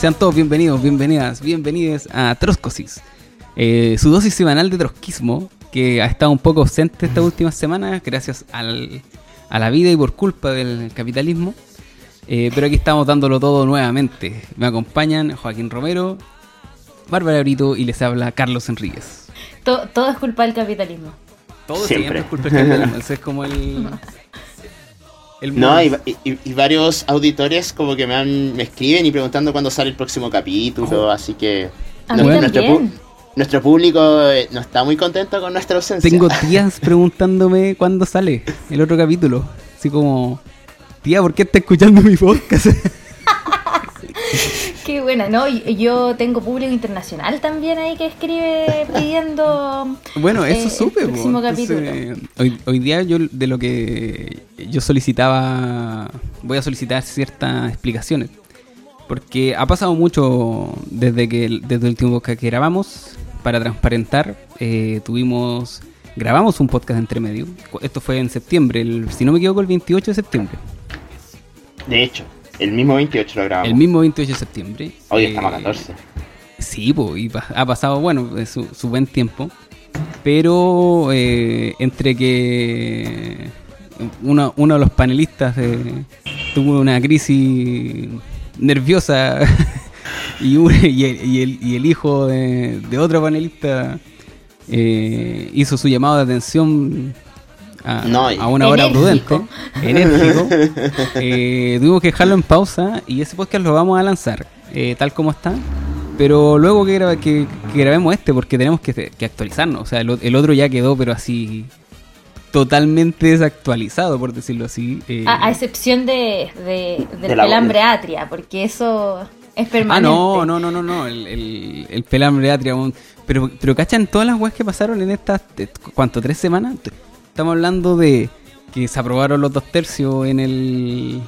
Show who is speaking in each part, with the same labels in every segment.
Speaker 1: Sean todos bienvenidos, bienvenidas, bienvenidos a Troscosis, eh, su dosis semanal de trotskismo, que ha estado un poco ausente estas últimas semanas gracias al, a la vida y por culpa del capitalismo. Eh, pero aquí estamos dándolo todo nuevamente. Me acompañan Joaquín Romero, Bárbara Brito y les habla Carlos Enríquez.
Speaker 2: To- todo es culpa del capitalismo.
Speaker 1: Todo
Speaker 3: Siempre.
Speaker 1: siempre es culpa del capitalismo. Ese es como el. el
Speaker 3: No, y, y- y varios auditores como que me, han, me escriben y preguntando cuándo sale el próximo capítulo, así que
Speaker 2: A
Speaker 3: no-
Speaker 2: mí
Speaker 3: nuestro,
Speaker 2: también.
Speaker 3: pu- nuestro público eh, no está muy contento con nuestra ausencia.
Speaker 1: Tengo tías preguntándome cuándo sale el otro capítulo. Así como, tía, ¿por qué está escuchando mi podcast?
Speaker 2: Qué buena, ¿no? Y- Yo tengo público internacional también ahí que escribe pidiendo.
Speaker 1: bueno, eso
Speaker 2: eh,
Speaker 1: supe.
Speaker 2: El
Speaker 1: po.
Speaker 2: próximo
Speaker 1: Entonces,
Speaker 2: capítulo.
Speaker 1: hoy, hoy día yo de lo que yo solicitaba, voy a solicitar ciertas explicaciones. Porque ha pasado mucho desde que desde el último podcast que grabamos. Para transparentar, eh, tuvimos grabamos un podcast entre medio. Esto fue en septiembre, el- si no me equivoco, el 28 de septiembre.
Speaker 3: De hecho, el mismo 28 lo grabamos.
Speaker 1: El mismo 28 de septiembre.
Speaker 3: Hoy
Speaker 1: Eh,
Speaker 3: estamos a 14.
Speaker 1: Sí, po, y pa- ha pasado, bueno, eh, su, su buen tiempo. Pero eh, entre que uno, uno de los panelistas eh, tuvo una crisis nerviosa y, un- y, el, y el- y el hijo de, de otro panelista hizo su llamado de atención a,
Speaker 3: No,
Speaker 1: a una hora
Speaker 2: Enérgico.
Speaker 1: prudente, enérgico, eh, tuvimos que dejarlo en pausa y ese podcast lo vamos a lanzar eh, tal como está. Pero luego que, graba- que, que grabemos este, porque tenemos que, que actualizarnos. O sea, el, el otro ya quedó, pero así totalmente desactualizado, por decirlo así. eh.
Speaker 2: A, a excepción de, de- del
Speaker 3: De la-
Speaker 2: pelambre atria, porque eso es
Speaker 1: Ah,
Speaker 2: permanente.
Speaker 1: no, no, no, no, no. El, el, el pelambre atria. un- Pero, pero ¿cachan todas las weas que pasaron en estas, eh, ¿cuánto? ¿Tres semanas? Estamos hablando de que se aprobaron los dos tercios en el...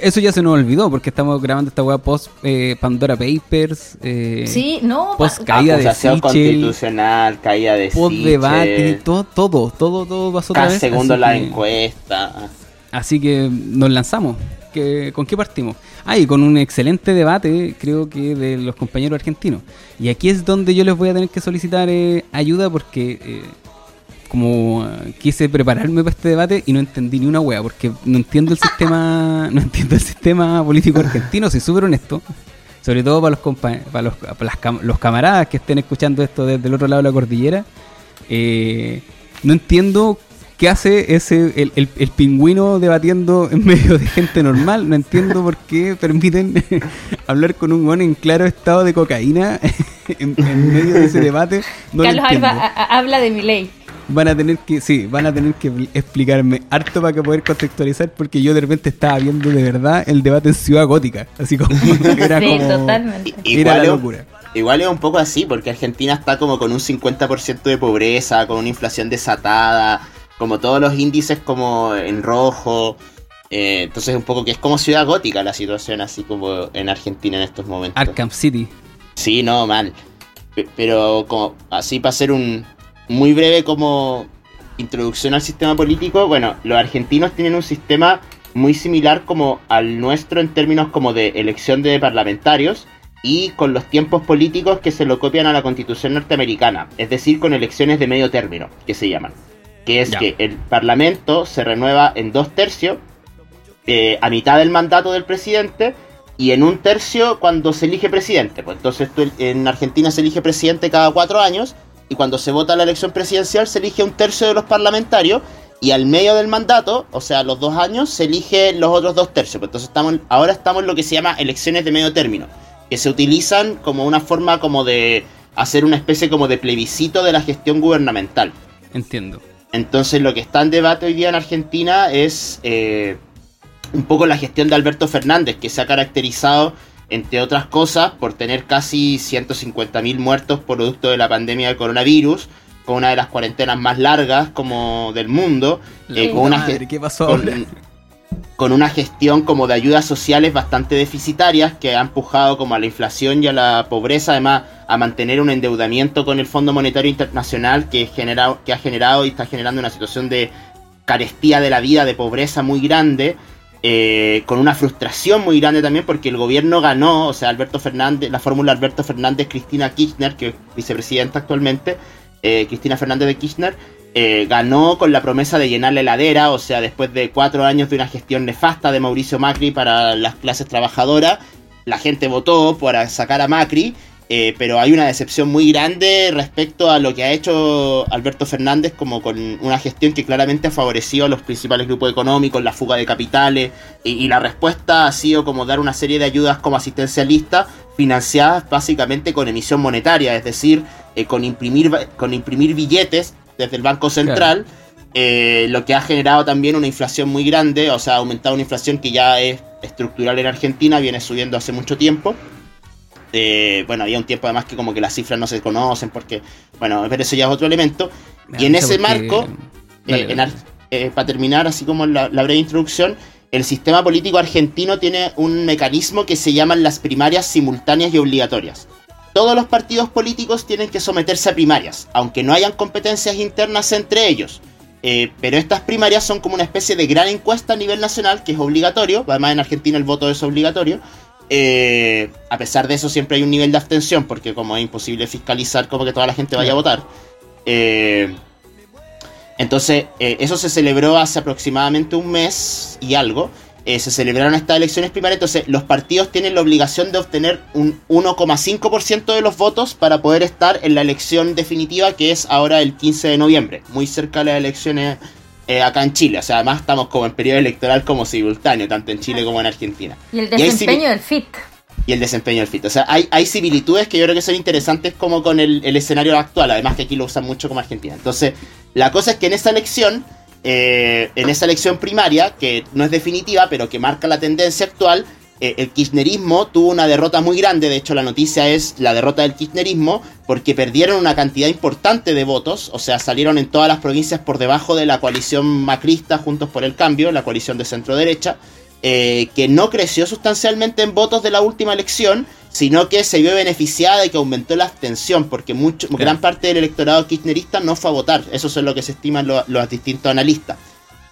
Speaker 1: Eso ya se nos olvidó porque estamos grabando esta wea post eh, Pandora Papers. Eh,
Speaker 2: Sí, no.
Speaker 1: Post caída de Sichel,
Speaker 3: constitucional, caída de
Speaker 1: post debate,
Speaker 3: Sichel,
Speaker 1: todo, todo, todo, todo pasó otra vez.
Speaker 3: segundo la
Speaker 1: que-
Speaker 3: encuesta.
Speaker 1: Así que nos lanzamos. ¿Qué- ¿Con qué partimos? Ah, y con un excelente debate, creo que de los compañeros argentinos. Y aquí es donde yo les voy a tener que solicitar eh, ayuda porque eh, como eh, quise prepararme para este debate y no entendí ni una wea, porque no entiendo el sistema, no entiendo el sistema político argentino, soy súper honesto. Sobre todo para los compa- para los, para las cam- los camaradas que estén escuchando esto desde el otro lado de la cordillera. Eh, no entiendo qué hace ese el, el- el pingüino debatiendo en medio de gente normal. No entiendo por qué permiten hablar con un weón en claro estado de cocaína en, en medio de ese debate. No
Speaker 2: Carlos. Alba habla de mi ley.
Speaker 1: Van a tener que, sí, van a tener que explicarme harto para que poder contextualizar porque yo de repente estaba viendo de verdad el debate en Ciudad Gótica. Así como era
Speaker 2: sí,
Speaker 1: como
Speaker 2: totalmente.
Speaker 3: I-
Speaker 1: era la
Speaker 3: es-
Speaker 1: locura.
Speaker 3: Igual es un poco así, porque Argentina está como con un 50% de pobreza, con una inflación desatada, como todos los índices como en rojo. eh, entonces un poco que es como ciudad gótica la situación así como en Argentina en estos momentos.
Speaker 1: Arkham City.
Speaker 3: Sí, no, mal. Pe- Pero como así para hacer un muy breve como introducción al sistema político, bueno, los argentinos tienen un sistema muy similar como al nuestro en términos como de elección de parlamentarios y con los tiempos políticos que se lo copian a la constitución norteamericana, es decir, con elecciones de medio término, que se llaman. Que es
Speaker 1: Ya.
Speaker 3: que el parlamento se renueva en dos tercios, eh, a mitad del mandato del presidente, y en un tercio cuando se elige presidente. Pues entonces tú- en Argentina se elige presidente cada cuatro años y cuando se vota la elección presidencial se elige un tercio de los parlamentarios y al medio del mandato, o sea, los dos años, se elige los otros dos tercios. Pues entonces estamos, ahora estamos en lo que se llama elecciones de medio término, que se utilizan como una forma como de hacer una especie como de plebiscito de la gestión gubernamental.
Speaker 1: Entiendo.
Speaker 3: Entonces lo que está en debate hoy día en Argentina es eh, un poco la gestión de Alberto Fernández, que se ha caracterizado, entre otras cosas, por tener casi 150.000 muertos producto de la pandemia del coronavirus, con una de las cuarentenas más largas como del mundo, eh, con, una
Speaker 1: madre, ¿qué pasó
Speaker 3: con- una gestión como de ayudas sociales bastante deficitarias que ha empujado como a la inflación y a la pobreza, además a mantener un endeudamiento con el Fondo Monetario Internacional que, genera, que ha generado y está generando una situación de carestía de la vida, de pobreza muy grande. Eh, con una frustración muy grande también porque el gobierno ganó, o sea, Alberto Fernández, la fórmula Alberto Fernández, Cristina Kirchner, que es vicepresidenta actualmente, eh, Cristina Fernández de Kirchner, eh, ganó con la promesa de llenar la heladera, o sea, después de cuatro años de una gestión nefasta de Mauricio Macri para las clases trabajadoras, la gente votó para sacar a Macri eh, pero hay una decepción muy grande respecto a lo que ha hecho Alberto Fernández como con una gestión que claramente ha favorecido a los principales grupos económicos, la fuga de capitales, y, la respuesta ha sido como dar una serie de ayudas como asistencialista financiadas básicamente con emisión monetaria, es decir, eh, con, imprimir, con imprimir billetes desde el Banco Central. Eh, lo que ha generado también una inflación muy grande, o sea, ha aumentado una inflación que ya es estructural en Argentina, viene subiendo hace mucho tiempo bueno, había un tiempo además que como que las cifras no se conocen porque, bueno, pero eso ya es otro elemento. y en ese marco, eh, eh, para terminar, así como la, breve introducción, el sistema político argentino tiene un mecanismo que se llaman las primarias simultáneas y obligatorias. Todos los partidos políticos tienen que someterse a primarias, aunque no hayan competencias internas entre ellos. Eh, pero estas primarias son como una especie de gran encuesta a nivel nacional que es obligatorio, además en Argentina el voto es obligatorio, eh, a pesar de eso, siempre hay un nivel de abstención, porque como es imposible fiscalizar como que toda la gente vaya a votar. Eh, entonces, eh, eso se celebró hace aproximadamente un mes y algo. se celebraron estas elecciones primarias, entonces los partidos tienen la obligación de obtener un 1,5% de los votos para poder estar en la elección definitiva que es ahora el 15 de noviembre, muy cerca de las elecciones eh, acá en Chile. O sea, además estamos como en periodo electoral como simultáneo, tanto en Chile como en Argentina.
Speaker 2: Y el desempeño del FIT.
Speaker 3: Y el desempeño del FIT. O sea, hay, hay similitudes que yo creo que son interesantes como con el, escenario actual, además que aquí lo usan mucho como Argentina. Entonces, la cosa es que en esa elección, eh, en esa elección primaria, que no es definitiva, pero que marca la tendencia actual, el kirchnerismo tuvo una derrota muy grande, de hecho la noticia es la derrota del kirchnerismo, porque perdieron una cantidad importante de votos, o sea, salieron en todas las provincias por debajo de la coalición macrista Juntos por el Cambio, la coalición de centro derecha, eh, que no creció sustancialmente en votos de la última elección, sino que se vio beneficiada y que aumentó la abstención, porque mucho, gran parte del electorado kirchnerista no fue a votar, eso es lo que se estiman los distintos analistas.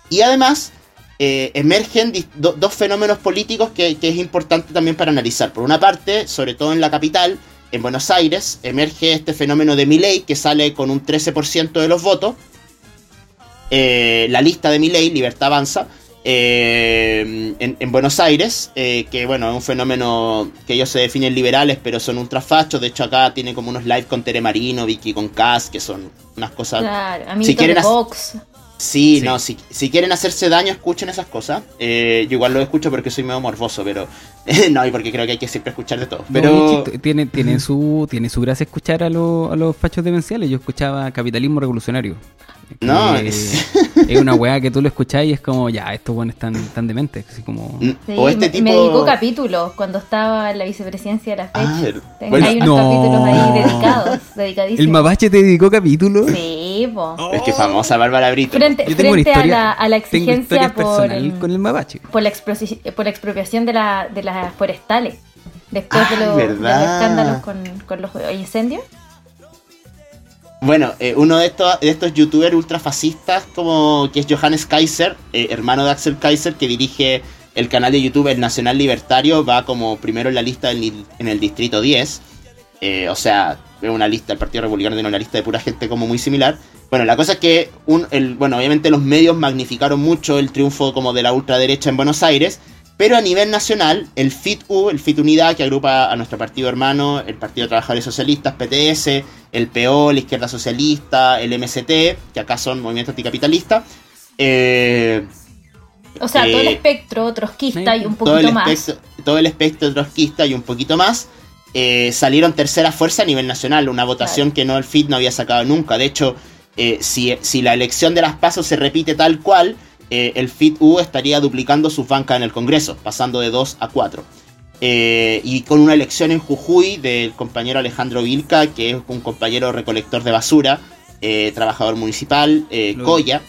Speaker 3: Y además, eh, emergen dos fenómenos políticos que, es importante también para analizar. Por una parte, sobre todo en la capital, en Buenos Aires, emerge este fenómeno de Milei que sale con un 13% de los votos. Eh, la lista de Milei, Libertad Avanza, eh, en, Buenos Aires, que bueno, es un fenómeno que ellos se definen liberales, pero son ultrafachos. De hecho, acá tiene como unos live con Tere Marino, Vicky con Cass, que son unas cosas.
Speaker 2: Claro, si quieren de Vox.
Speaker 3: Sí, no, si, si, quieren hacerse daño, escuchen esas cosas. Eh, yo igual lo escucho porque soy medio morboso, pero no, y porque creo que hay que siempre escuchar de todo. Pero
Speaker 1: tiene, tiene, su, tiene su gracia escuchar a, a los fachos demenciales. Yo escuchaba Capitalismo Revolucionario.
Speaker 3: No,
Speaker 1: es... una weá que tú lo escuchás y es como, ya, estos buenos están tan dementes. Así como...
Speaker 2: Mm, o este tipo... me dedicó capítulos cuando estaba en la vicepresidencia de la ah, fecha. hay unos capítulos ahí dedicados, dedicadísimos.
Speaker 1: ¿El Mapache te dedicó capítulos?
Speaker 2: Sí, po.
Speaker 3: Es que famosa Bárbara Brito.
Speaker 2: Frente, Yo tengo frente a, la, a, la, exigencia por,
Speaker 1: el, con el Mapache.
Speaker 2: Por la, por la expropiación de, la, de las forestales. Después de, los, de, los, escándalos con, con los incendios.
Speaker 3: Bueno, eh, uno de estos, de estos youtubers ultrafascistas, como que es Johannes Kaiser, eh, hermano de Axel Kaiser, que dirige el canal de YouTube El Nacional Libertario, va como primero en la lista en el distrito 10. Eh, o sea, es una lista, el Partido Republicano tiene una lista de pura gente como muy similar. Bueno, la cosa es que, un, el, bueno, obviamente los medios magnificaron mucho el triunfo como de la ultraderecha en Buenos Aires, pero a nivel nacional, el FIT-U, el FIT Unidad, que agrupa a nuestro partido hermano, el Partido de Trabajadores Socialistas, PTS, el PO, la Izquierda Socialista, el MST, que acá son movimientos anticapitalistas. Eh,
Speaker 2: o sea, todo el eh, espectro trotskista y un poquito más.
Speaker 3: todo el espectro trotskista y un poquito más. Eh, salieron tercera fuerza a nivel nacional, una votación que no el FIT no había sacado nunca. De hecho, si, si la elección de las pasos se repite tal cual, eh, el FIT-U estaría duplicando sus bancas en el Congreso, pasando de 2 a 4. Eh, y con una elección en Jujuy del compañero Alejandro Vilca, que es un compañero recolector de basura, eh, trabajador municipal, Coya,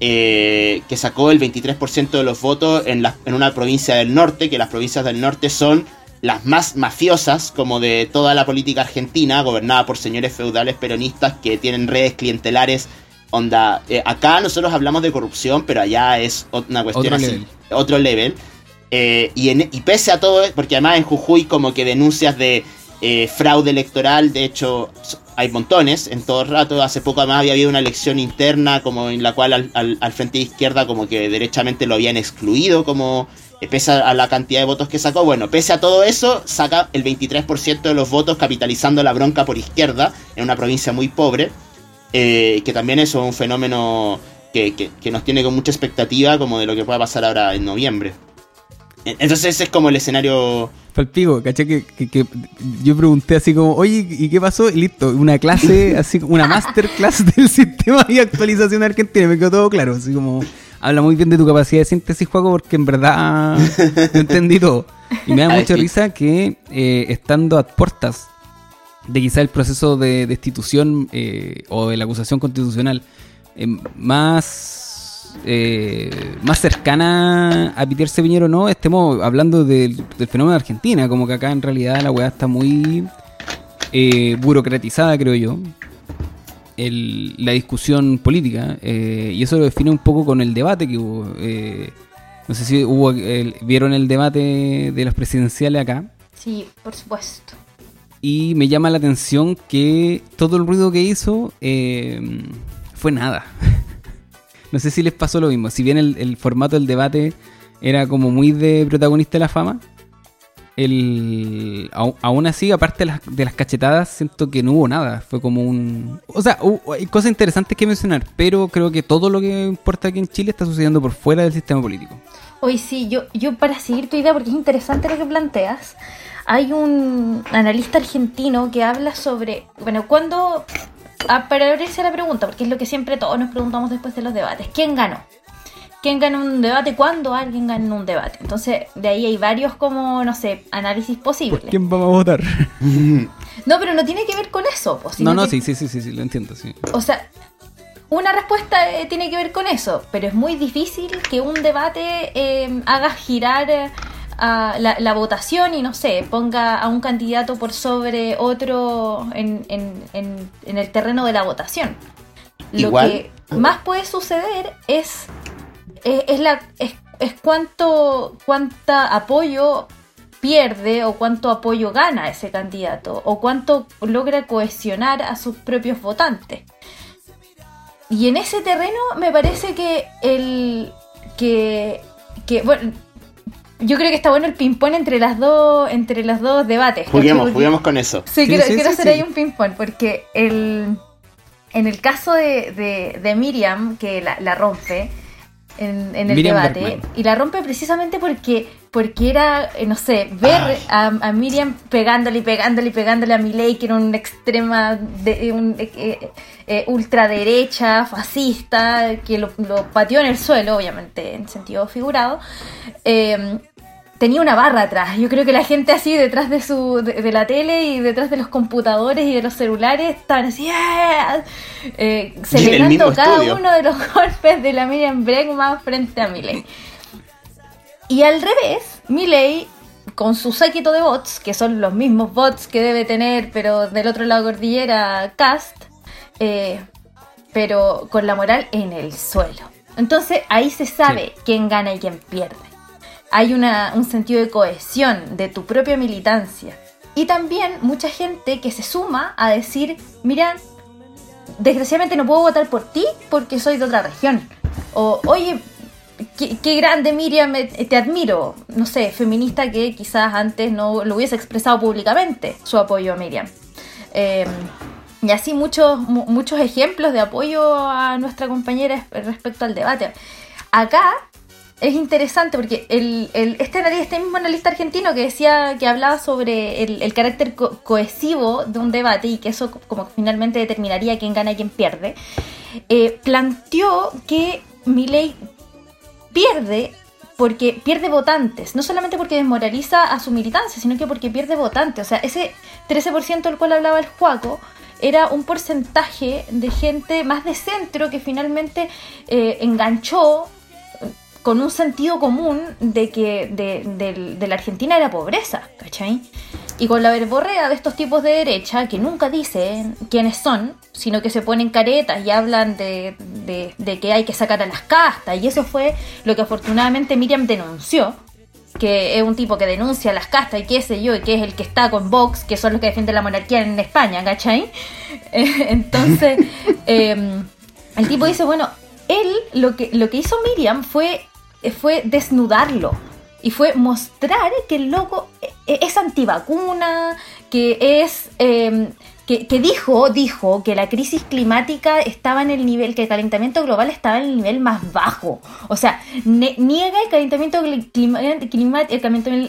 Speaker 3: que sacó el 23% de los votos en, en una provincia del norte, que las provincias del norte son las más mafiosas como de toda la política argentina, gobernada por señores feudales peronistas que tienen redes clientelares Onda, eh, acá nosotros hablamos de corrupción, pero allá es una cuestión
Speaker 1: otro
Speaker 3: así,
Speaker 1: level.
Speaker 3: otro level. Eh, y, en, y pese a todo, porque además en Jujuy como que denuncias de eh, fraude electoral, de hecho hay montones en todo el rato. Hace poco además había habido una elección interna como en la cual al, al, al frente de izquierda como que derechamente lo habían excluido como pese a la cantidad de votos que sacó. Bueno, pese a todo eso, saca el 23% de los votos capitalizando la bronca por izquierda en una provincia muy pobre. Eh, que también es un fenómeno que, que, nos tiene con mucha expectativa como de lo que pueda pasar ahora en noviembre. Entonces ese es como el escenario...
Speaker 1: Palpigo, caché que, que, yo pregunté así como, oye, ¿y qué pasó? Y listo, una clase, así una masterclass del sistema y actualización argentina, me quedó todo claro, así como, habla muy bien de tu capacidad de síntesis, juego, porque en verdad no entendí todo. Y me da mucha risa que eh, estando a puertas de quizá el proceso de destitución eh, o de la acusación constitucional eh, más eh, más cercana a Piterse Piñero no, estemos hablando del, del, fenómeno de Argentina, como que acá en realidad la weá está muy burocratizada, creo yo. El, la discusión política, eh, y eso lo define un poco con el debate que hubo. no sé si hubo el, vieron el debate de las presidenciales acá.
Speaker 2: Sí, por supuesto.
Speaker 1: Y me llama la atención que todo el ruido que hizo eh, fue nada. no sé si les pasó lo mismo. Si bien el, el, formato del debate era como muy de protagonista de la fama, el, aún así, aparte de las, cachetadas, siento que no hubo nada. Fue como un... O sea, hay cosas interesantes que mencionar, pero creo que todo lo que importa aquí en Chile está sucediendo por fuera del sistema político.
Speaker 2: Hoy sí, yo, yo para seguir tu idea, porque es interesante lo que planteas, hay un analista argentino que habla sobre, bueno, cuando, para abrirse la pregunta, porque es lo que siempre todos nos preguntamos después de los debates, ¿quién ganó? ¿Quién ganó un debate? ¿Cuándo alguien ganó un debate? Entonces, de ahí hay varios como, no sé, análisis posibles.
Speaker 1: ¿Por quién vamos a votar?
Speaker 2: no, pero no tiene que ver con eso. Pues,
Speaker 1: no, no, sí, sí, sí, sí, sí, lo entiendo, sí.
Speaker 2: O sea, una respuesta eh, tiene que ver con eso, pero es muy difícil que un debate eh, haga girar... Eh, a la, la, votación y no sé, ponga a un candidato por sobre otro en, en, en, en el terreno de la votación.
Speaker 3: Igual.
Speaker 2: Lo que más puede suceder es, es, es la, es, es, cuánto cuánta apoyo pierde o cuánto apoyo gana ese candidato o cuánto logra cohesionar a sus propios votantes. Y en ese terreno me parece que el que, que bueno, yo creo que está bueno el ping-pong entre las dos entre los dos debates.
Speaker 3: Juguemos, juguemos con eso.
Speaker 2: Sí, sí quiero, sí, quiero sí, hacer ahí un ping-pong porque el, en el caso de, de, de Miriam, que la, la rompe en, en el
Speaker 1: Miriam
Speaker 2: debate,
Speaker 1: Bergman.
Speaker 2: y la rompe precisamente porque porque era, eh, no sé, ver a, a, Miriam pegándole y pegándole y pegándole a Milei, que era una extrema, de, un, eh, eh, ultraderecha, fascista, que lo, lo, pateó en el suelo, obviamente en sentido figurado. Eh, tenía una barra atrás. Yo creo que la gente así detrás de su de, de, la tele y detrás de los computadores y de los celulares estaban así eh, celebrando cada estudio. uno de los golpes de la Miriam Bregman frente a Milei. Y al revés, Milei con su séquito de bots, que son los mismos bots que debe tener, pero del otro lado de cordillera, Cast, eh, pero con la moral en el suelo. Entonces ahí se sabe sí. quién gana y quién pierde hay un sentido de cohesión de tu propia militancia. Y también mucha gente que se suma a decir, mira, desgraciadamente no puedo votar por ti porque soy de otra región. O, oye, qué, grande Miriam, te admiro. No sé, feminista que quizás antes no lo hubiese expresado públicamente su apoyo a Miriam. Eh, y así muchos, muchos ejemplos de apoyo a nuestra compañera respecto al debate. Acá es interesante porque el, el, este, este mismo analista argentino que decía que hablaba sobre el, carácter co cohesivo de un debate y que eso como finalmente determinaría quién gana y quién pierde, eh, planteó que Milei pierde porque pierde votantes, no solamente porque desmoraliza a su militancia, sino que porque pierde votantes. O sea, ese 13% del cual hablaba el Juaco era un porcentaje de gente más de centro que finalmente eh, enganchó con un sentido común de que de, de, de, la Argentina era pobreza, ¿cachai? y con la verborrea de estos tipos de derecha que nunca dicen quiénes son, sino que se ponen caretas y hablan de, de, que hay que sacar a las castas. Y eso fue lo que afortunadamente Miriam denunció que es un tipo que denuncia las castas y qué sé yo, y que es el que está con Vox, que son los que defienden la monarquía en España, ¿cachai? entonces, em, el tipo dice, bueno, él lo que, lo que hizo Miriam fue, fue desnudarlo y fue mostrar que el loco e, es antivacuna, que es... Em, que, dijo, dijo que la crisis climática estaba en el nivel, que el calentamiento global estaba en el nivel más bajo. O sea, niega el calentamiento,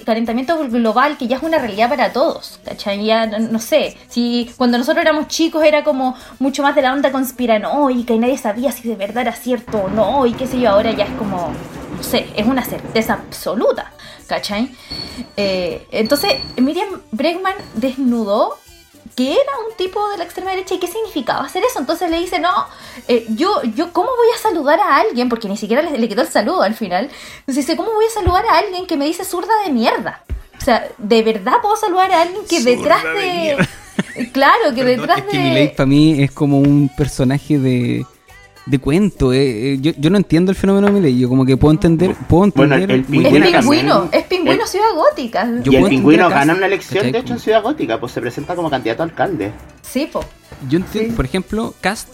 Speaker 2: calentamiento global, que ya es una realidad para todos. ¿cachai? Ya, no sé, si cuando nosotros éramos chicos era como mucho más de la onda conspiranoica y nadie sabía si de verdad era cierto o no, y qué sé yo, ahora ya es como, no sé, es una certeza absoluta. ¿Cachai? Eh, entonces, Miriam Bregman desnudó que era un tipo de la extrema derecha y qué significaba hacer eso. Entonces le dice, no, eh, yo, yo, ¿cómo voy a saludar a alguien? Porque ni siquiera le, quedó el saludo al final. Entonces dice, ¿cómo voy a saludar a alguien que me dice zurda de mierda? O sea, ¿de verdad puedo saludar a alguien que detrás de... claro, que detrás
Speaker 1: es que para mí es como un personaje de de cuento. Eh, eh, yo, yo, no entiendo el fenómeno de Miley. Yo como que puedo entender. Puedo entender
Speaker 2: el, pingüino, es pingüino, es pingüino Ciudad Gótica.
Speaker 3: y el pingüino gana una elección, de hecho, en Ciudad Gótica. Pues se presenta como candidato a alcalde.
Speaker 2: Sí, po.
Speaker 1: Yo entiendo, por ejemplo, Cast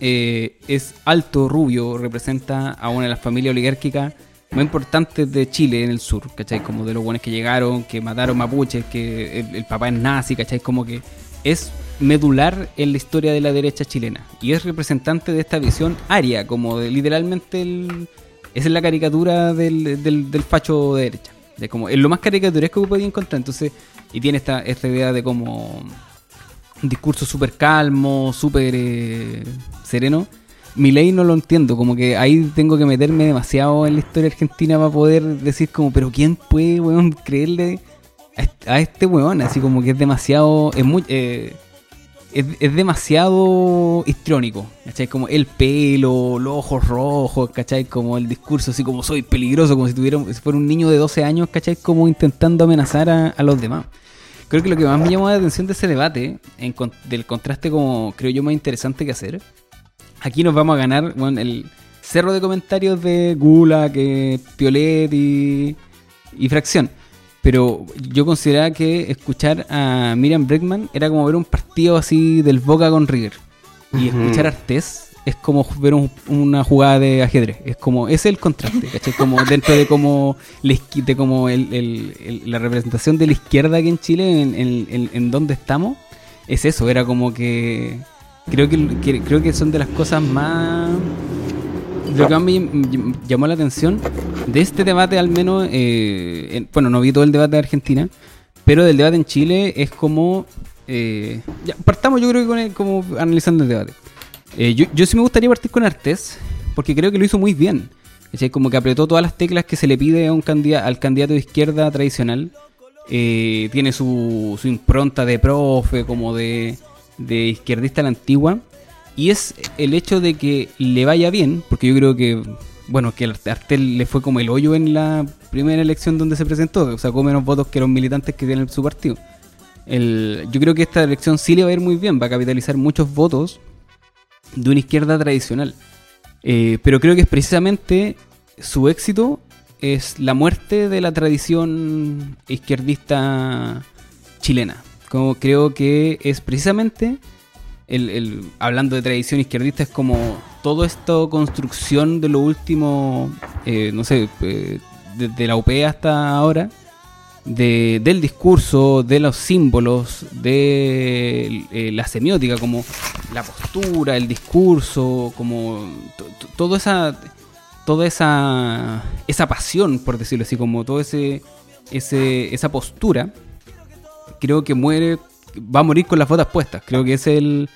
Speaker 1: eh, es alto, rubio, representa a una de las familias oligárquicas más importantes de Chile en el sur, ¿cachai? Como de los buenos que llegaron, que mataron mapuches, que el, el papá es nazi, ¿cachai? Como que es medular en la historia de la derecha chilena. Y es representante de esta visión aria, como de, literalmente el, es la caricatura del, del, facho de derecha. De como, es lo más caricaturesco que podía encontrar. Entonces, y tiene esta, esta idea de como un discurso súper calmo, súper eh, sereno. Mi ley no lo entiendo, como que ahí tengo que meterme demasiado en la historia argentina para poder decir como, pero ¿quién puede, weón, creerle a este weón? Así como que es demasiado, es muy, eh, es, demasiado histrónico, ¿cachai? Como el pelo, los ojos rojos, ¿cachai? Como el discurso así como soy peligroso, como si, tuviera, si fuera un niño de 12 años, ¿cachai? Como intentando amenazar a, los demás. Creo que lo que más me llamó la atención de ese debate, del contraste como creo yo más interesante que hacer, aquí nos vamos a ganar bueno, el cerro de comentarios de Gula, que Piolet y Fracción. Pero yo consideraba que escuchar a Miriam Bregman era como ver un partido así del Boca con River. Y escuchar a Artés es como ver una jugada de ajedrez. Es como, ese es el contraste, ¿cachai? Como dentro de como, de como la representación de la izquierda aquí en Chile, en, en, donde estamos, es eso, era como que creo que, creo que son de las cosas más lo que más me llamó la atención de este debate, al menos, eh, bueno, no vi todo el debate de Argentina, pero del debate en Chile es como. Eh, partamos, yo creo que con como analizando el debate. Eh, yo, sí me gustaría partir con Artés, porque creo que lo hizo muy bien. Como que apretó todas las teclas que se le pide a un candidato, al candidato de izquierda tradicional. tiene su, su impronta de profe, como de, de izquierdista a la antigua. Y es el hecho de que le vaya bien, porque yo creo que, bueno, que Artel le fue como el hoyo en la primera elección donde se presentó, sacó menos votos que los militantes que tienen su partido. El, yo creo que esta elección sí le va a ir muy bien, va a capitalizar muchos votos de una izquierda tradicional. Eh, pero creo que es precisamente su éxito es la muerte de la tradición izquierdista chilena. Como creo que es precisamente el, hablando de tradición izquierdista, es como todo esto construcción de lo último, eh, no sé, desde eh, la UP hasta ahora, de, del discurso, de los símbolos, de eh, la semiótica, como la postura, el discurso, como todo esa toda esa esa pasión, por decirlo así, como todo ese, ese esa postura, creo que muere va a morir con las botas puestas. Creo que es el,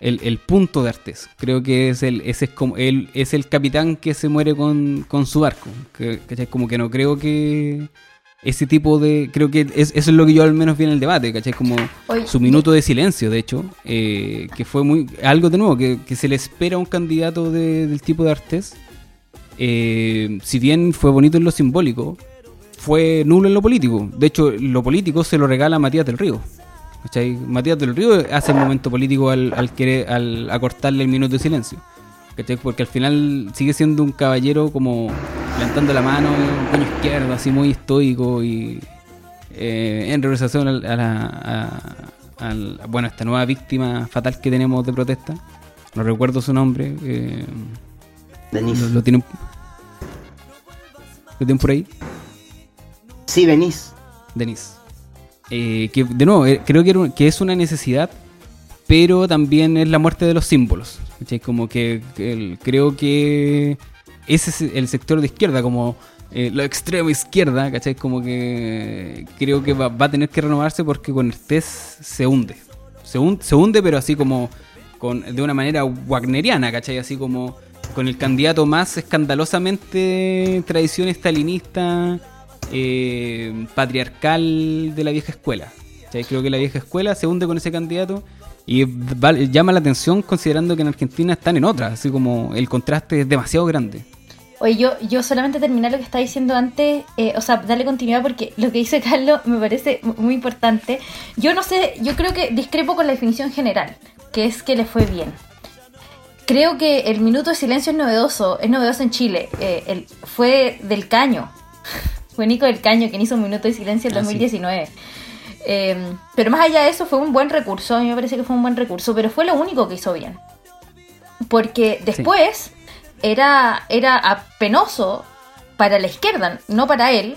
Speaker 1: el, punto de Artes. Creo que es el, ese es como el, es el capitán que se muere con, su barco. Que, Como que no creo que ese tipo de. Creo que eso es lo que yo al menos vi en el debate, ¿cachai? Como su minuto de silencio, de hecho, eh, que fue muy. Algo de nuevo, que, se le espera a un candidato del tipo de Artes. Eh, si bien fue bonito en lo simbólico, fue nulo en lo político. De hecho, lo político se lo regala a Matías del Río. ¿Cachai? Matías del Río hace el momento político al, al, querer, al acortarle el minuto de silencio. ¿cachai? Porque al final sigue siendo un caballero como levantando la mano, un puño izquierdo, así muy estoico y eh, en representación a, la, a, a, bueno, esta nueva víctima fatal que tenemos de protesta. No recuerdo su nombre. Eh,
Speaker 3: Denise.
Speaker 1: Lo, lo tienen, ¿Lo tienen por ahí?
Speaker 3: Sí, Denise.
Speaker 1: Denise. Eh, que de nuevo, eh, creo que, es una necesidad, pero también es la muerte de los símbolos. ¿cachai? Como que, creo que ese es el sector de izquierda, como eh, la extrema izquierda, ¿cachai? Como que creo que va, a tener que renovarse porque con el test se hunde. Se, hun- se hunde, pero así como con, de una manera wagneriana, ¿cachai? Así como con el candidato más escandalosamente tradición estalinista, eh, patriarcal de la vieja escuela. Creo que la vieja escuela se hunde con ese candidato y llama la atención considerando que en Argentina están en otra, así como el contraste es demasiado grande.
Speaker 2: Oye, yo, yo solamente terminar lo que estaba diciendo antes, eh, o sea, darle continuidad porque lo que dice Carlos me parece mu- muy importante. Yo no sé, yo creo que discrepo con la definición general, que es que le fue bien. Creo que el minuto de silencio es novedoso, es novedoso en Chile. Eh, fue del Caño, fue Nico del Caño quien hizo un minuto de silencio en
Speaker 1: Ah, sí.
Speaker 2: 2019. Eh, pero más allá de eso fue un buen recurso, a mí me parece que fue un buen recurso, pero fue lo único que hizo bien. Porque después era, era apenoso para la izquierda, no para él,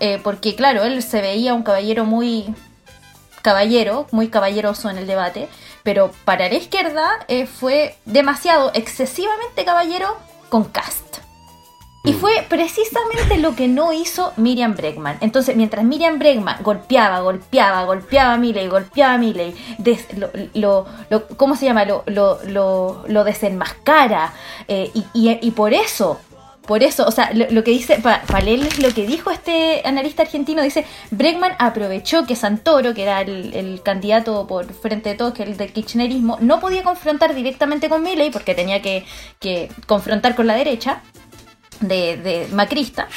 Speaker 2: eh, porque claro, él se veía un caballero muy caballero, muy caballeroso en el debate, pero para la izquierda eh, fue demasiado, excesivamente caballero con cast. Y fue precisamente lo que no hizo Miriam Bregman. Entonces, mientras Miriam Bregman golpeaba, golpeaba, golpeaba a Milley, golpeaba a Milley, des- lo, lo- lo- ¿cómo se llama? Lo, lo, lo, lo desenmascara. eh, y, y- y por eso, por eso, o sea, lo, que dice, para leerles lo que dijo este analista argentino, dice, Bregman aprovechó que Santoro, que era el, el candidato por frente de todos, que el del kirchnerismo, no podía confrontar directamente con Milley porque tenía que, que confrontar con la derecha de, de Macrista.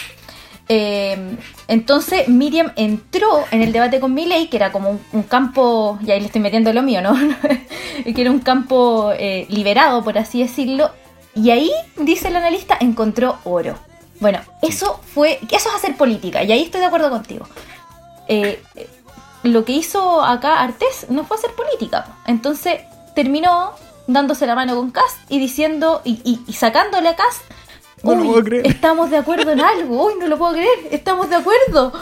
Speaker 2: Eh, entonces Miriam entró en el debate con Milley, que era como un, un campo, y ahí le estoy metiendo lo mío, ¿no? que era un campo eh, liberado, por así decirlo, y ahí, dice el analista, encontró oro. Bueno, eso fue, eso es hacer política, y ahí estoy de acuerdo contigo. Eh, eh, lo que hizo acá Artés no fue hacer política, entonces terminó dándose la mano con Cast y diciendo, y, y- y sacándole a Cast
Speaker 1: No lo puedo creer.
Speaker 2: estamos de acuerdo en algo. Uy, no lo puedo creer. Estamos de acuerdo.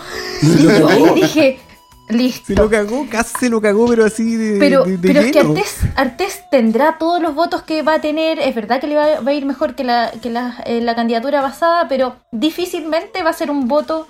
Speaker 1: Se
Speaker 2: Y yo ahí dije,
Speaker 1: Se
Speaker 2: listo.
Speaker 1: lo cagó, casi se lo cagó, pero así de.
Speaker 2: Pero,
Speaker 1: de- de
Speaker 2: pero es que. Artés, Artés tendrá todos los votos que va a tener. Es verdad que le va, va a ir mejor que la, que la, eh, la candidatura basada, pero difícilmente va a ser un voto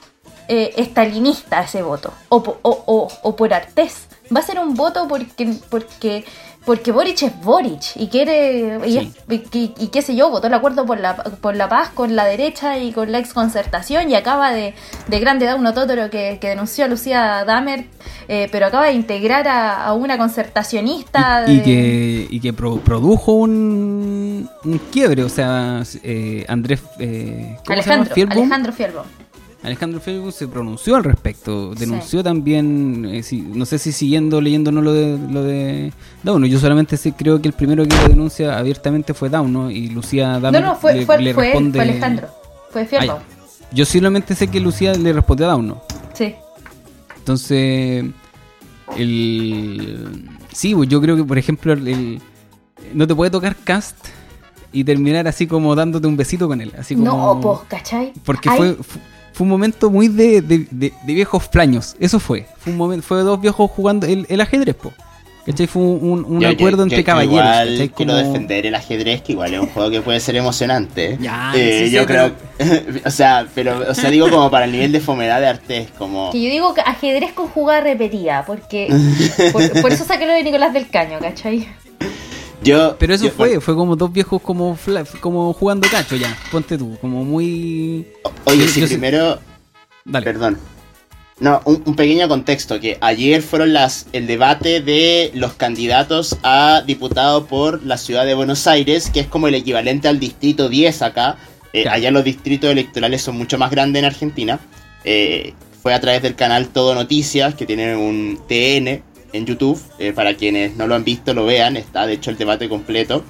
Speaker 2: eh, estalinista ese voto. O, o, o, o por Artés. Va a ser un voto porque, porque, porque Boric es Boric y quiere. Y,
Speaker 1: Sí.
Speaker 2: es- y- qué sé yo, votó el acuerdo por la, por la paz con la derecha y con la exconcertación y acaba de, de grande Dauno Totoro que, que denunció a Lucía Damer, eh, pero acaba de integrar a, a una concertacionista.
Speaker 1: Y, que, y que pro- produjo un, un quiebre, o sea, eh, Andrés. Eh, ¿cómo se llama?
Speaker 2: Alejandro,
Speaker 1: Fielbaum.
Speaker 2: Alejandro Fielbaum.
Speaker 1: Alejandro Fielbaum se pronunció al respecto, denunció también, eh, si- no sé si siguiendo leyendo no lo de lo de Dauno, yo solamente sé, creo que el primero que lo denuncia abiertamente fue Dauno y Lucía
Speaker 2: No,
Speaker 1: Damer
Speaker 2: no, fue,
Speaker 1: le,
Speaker 2: fue,
Speaker 1: le
Speaker 2: fue él,
Speaker 1: responde
Speaker 2: fue Alejandro. Fue
Speaker 1: Ah, ya. Yo solamente sé que Lucía le respondió a Dauno.
Speaker 2: Sí.
Speaker 1: Entonces, el sí, pues yo creo que por ejemplo el, no te puede tocar cast y terminar así como dándote un besito con él, así como
Speaker 2: No, pues, ¿cachai?
Speaker 1: porque
Speaker 2: Ay,
Speaker 1: fue, fu- fue un momento muy de, de- de- de viejos flaños. Eso fue. Fue un momento, fue dos viejos jugando el, el ajedrez, po. ¿Cachai? Fue un,
Speaker 3: Yo-
Speaker 1: acuerdo
Speaker 3: yo-
Speaker 1: entre
Speaker 3: yo
Speaker 1: caballeros.
Speaker 3: Igual
Speaker 1: ¿cachai?
Speaker 3: quiero
Speaker 1: Como-
Speaker 3: defender el ajedrez, que igual es un juego que puede ser emocionante.
Speaker 1: Ya,
Speaker 3: Eh,
Speaker 1: sí,
Speaker 3: yo
Speaker 1: sí,
Speaker 3: creo, o sea, pero, o sea, digo como para el nivel de fomedad de Artés, como
Speaker 2: Que yo digo que ajedrez con jugada repetida, porque por, por eso saqué lo de Nicolás del Caño, ¿cachai?
Speaker 3: Yo.
Speaker 1: Pero eso
Speaker 3: yo-
Speaker 1: fue, fue como dos viejos como como jugando cacho ya, ponte tú, como muy...
Speaker 3: Oye,
Speaker 1: yo-
Speaker 3: si
Speaker 1: yo sé-
Speaker 3: primero,
Speaker 1: Dale.
Speaker 3: perdón. No, un, un pequeño contexto, que ayer fueron las el debate de los candidatos a diputado por la ciudad de Buenos Aires, que es como el equivalente al distrito 10 acá. Eh. Allá los distritos electorales son mucho más grandes en Argentina. eh, fue a través del canal Todo Noticias, que tiene un TN en YouTube. Eh, para quienes no lo han visto, lo vean. Está de hecho el debate completo.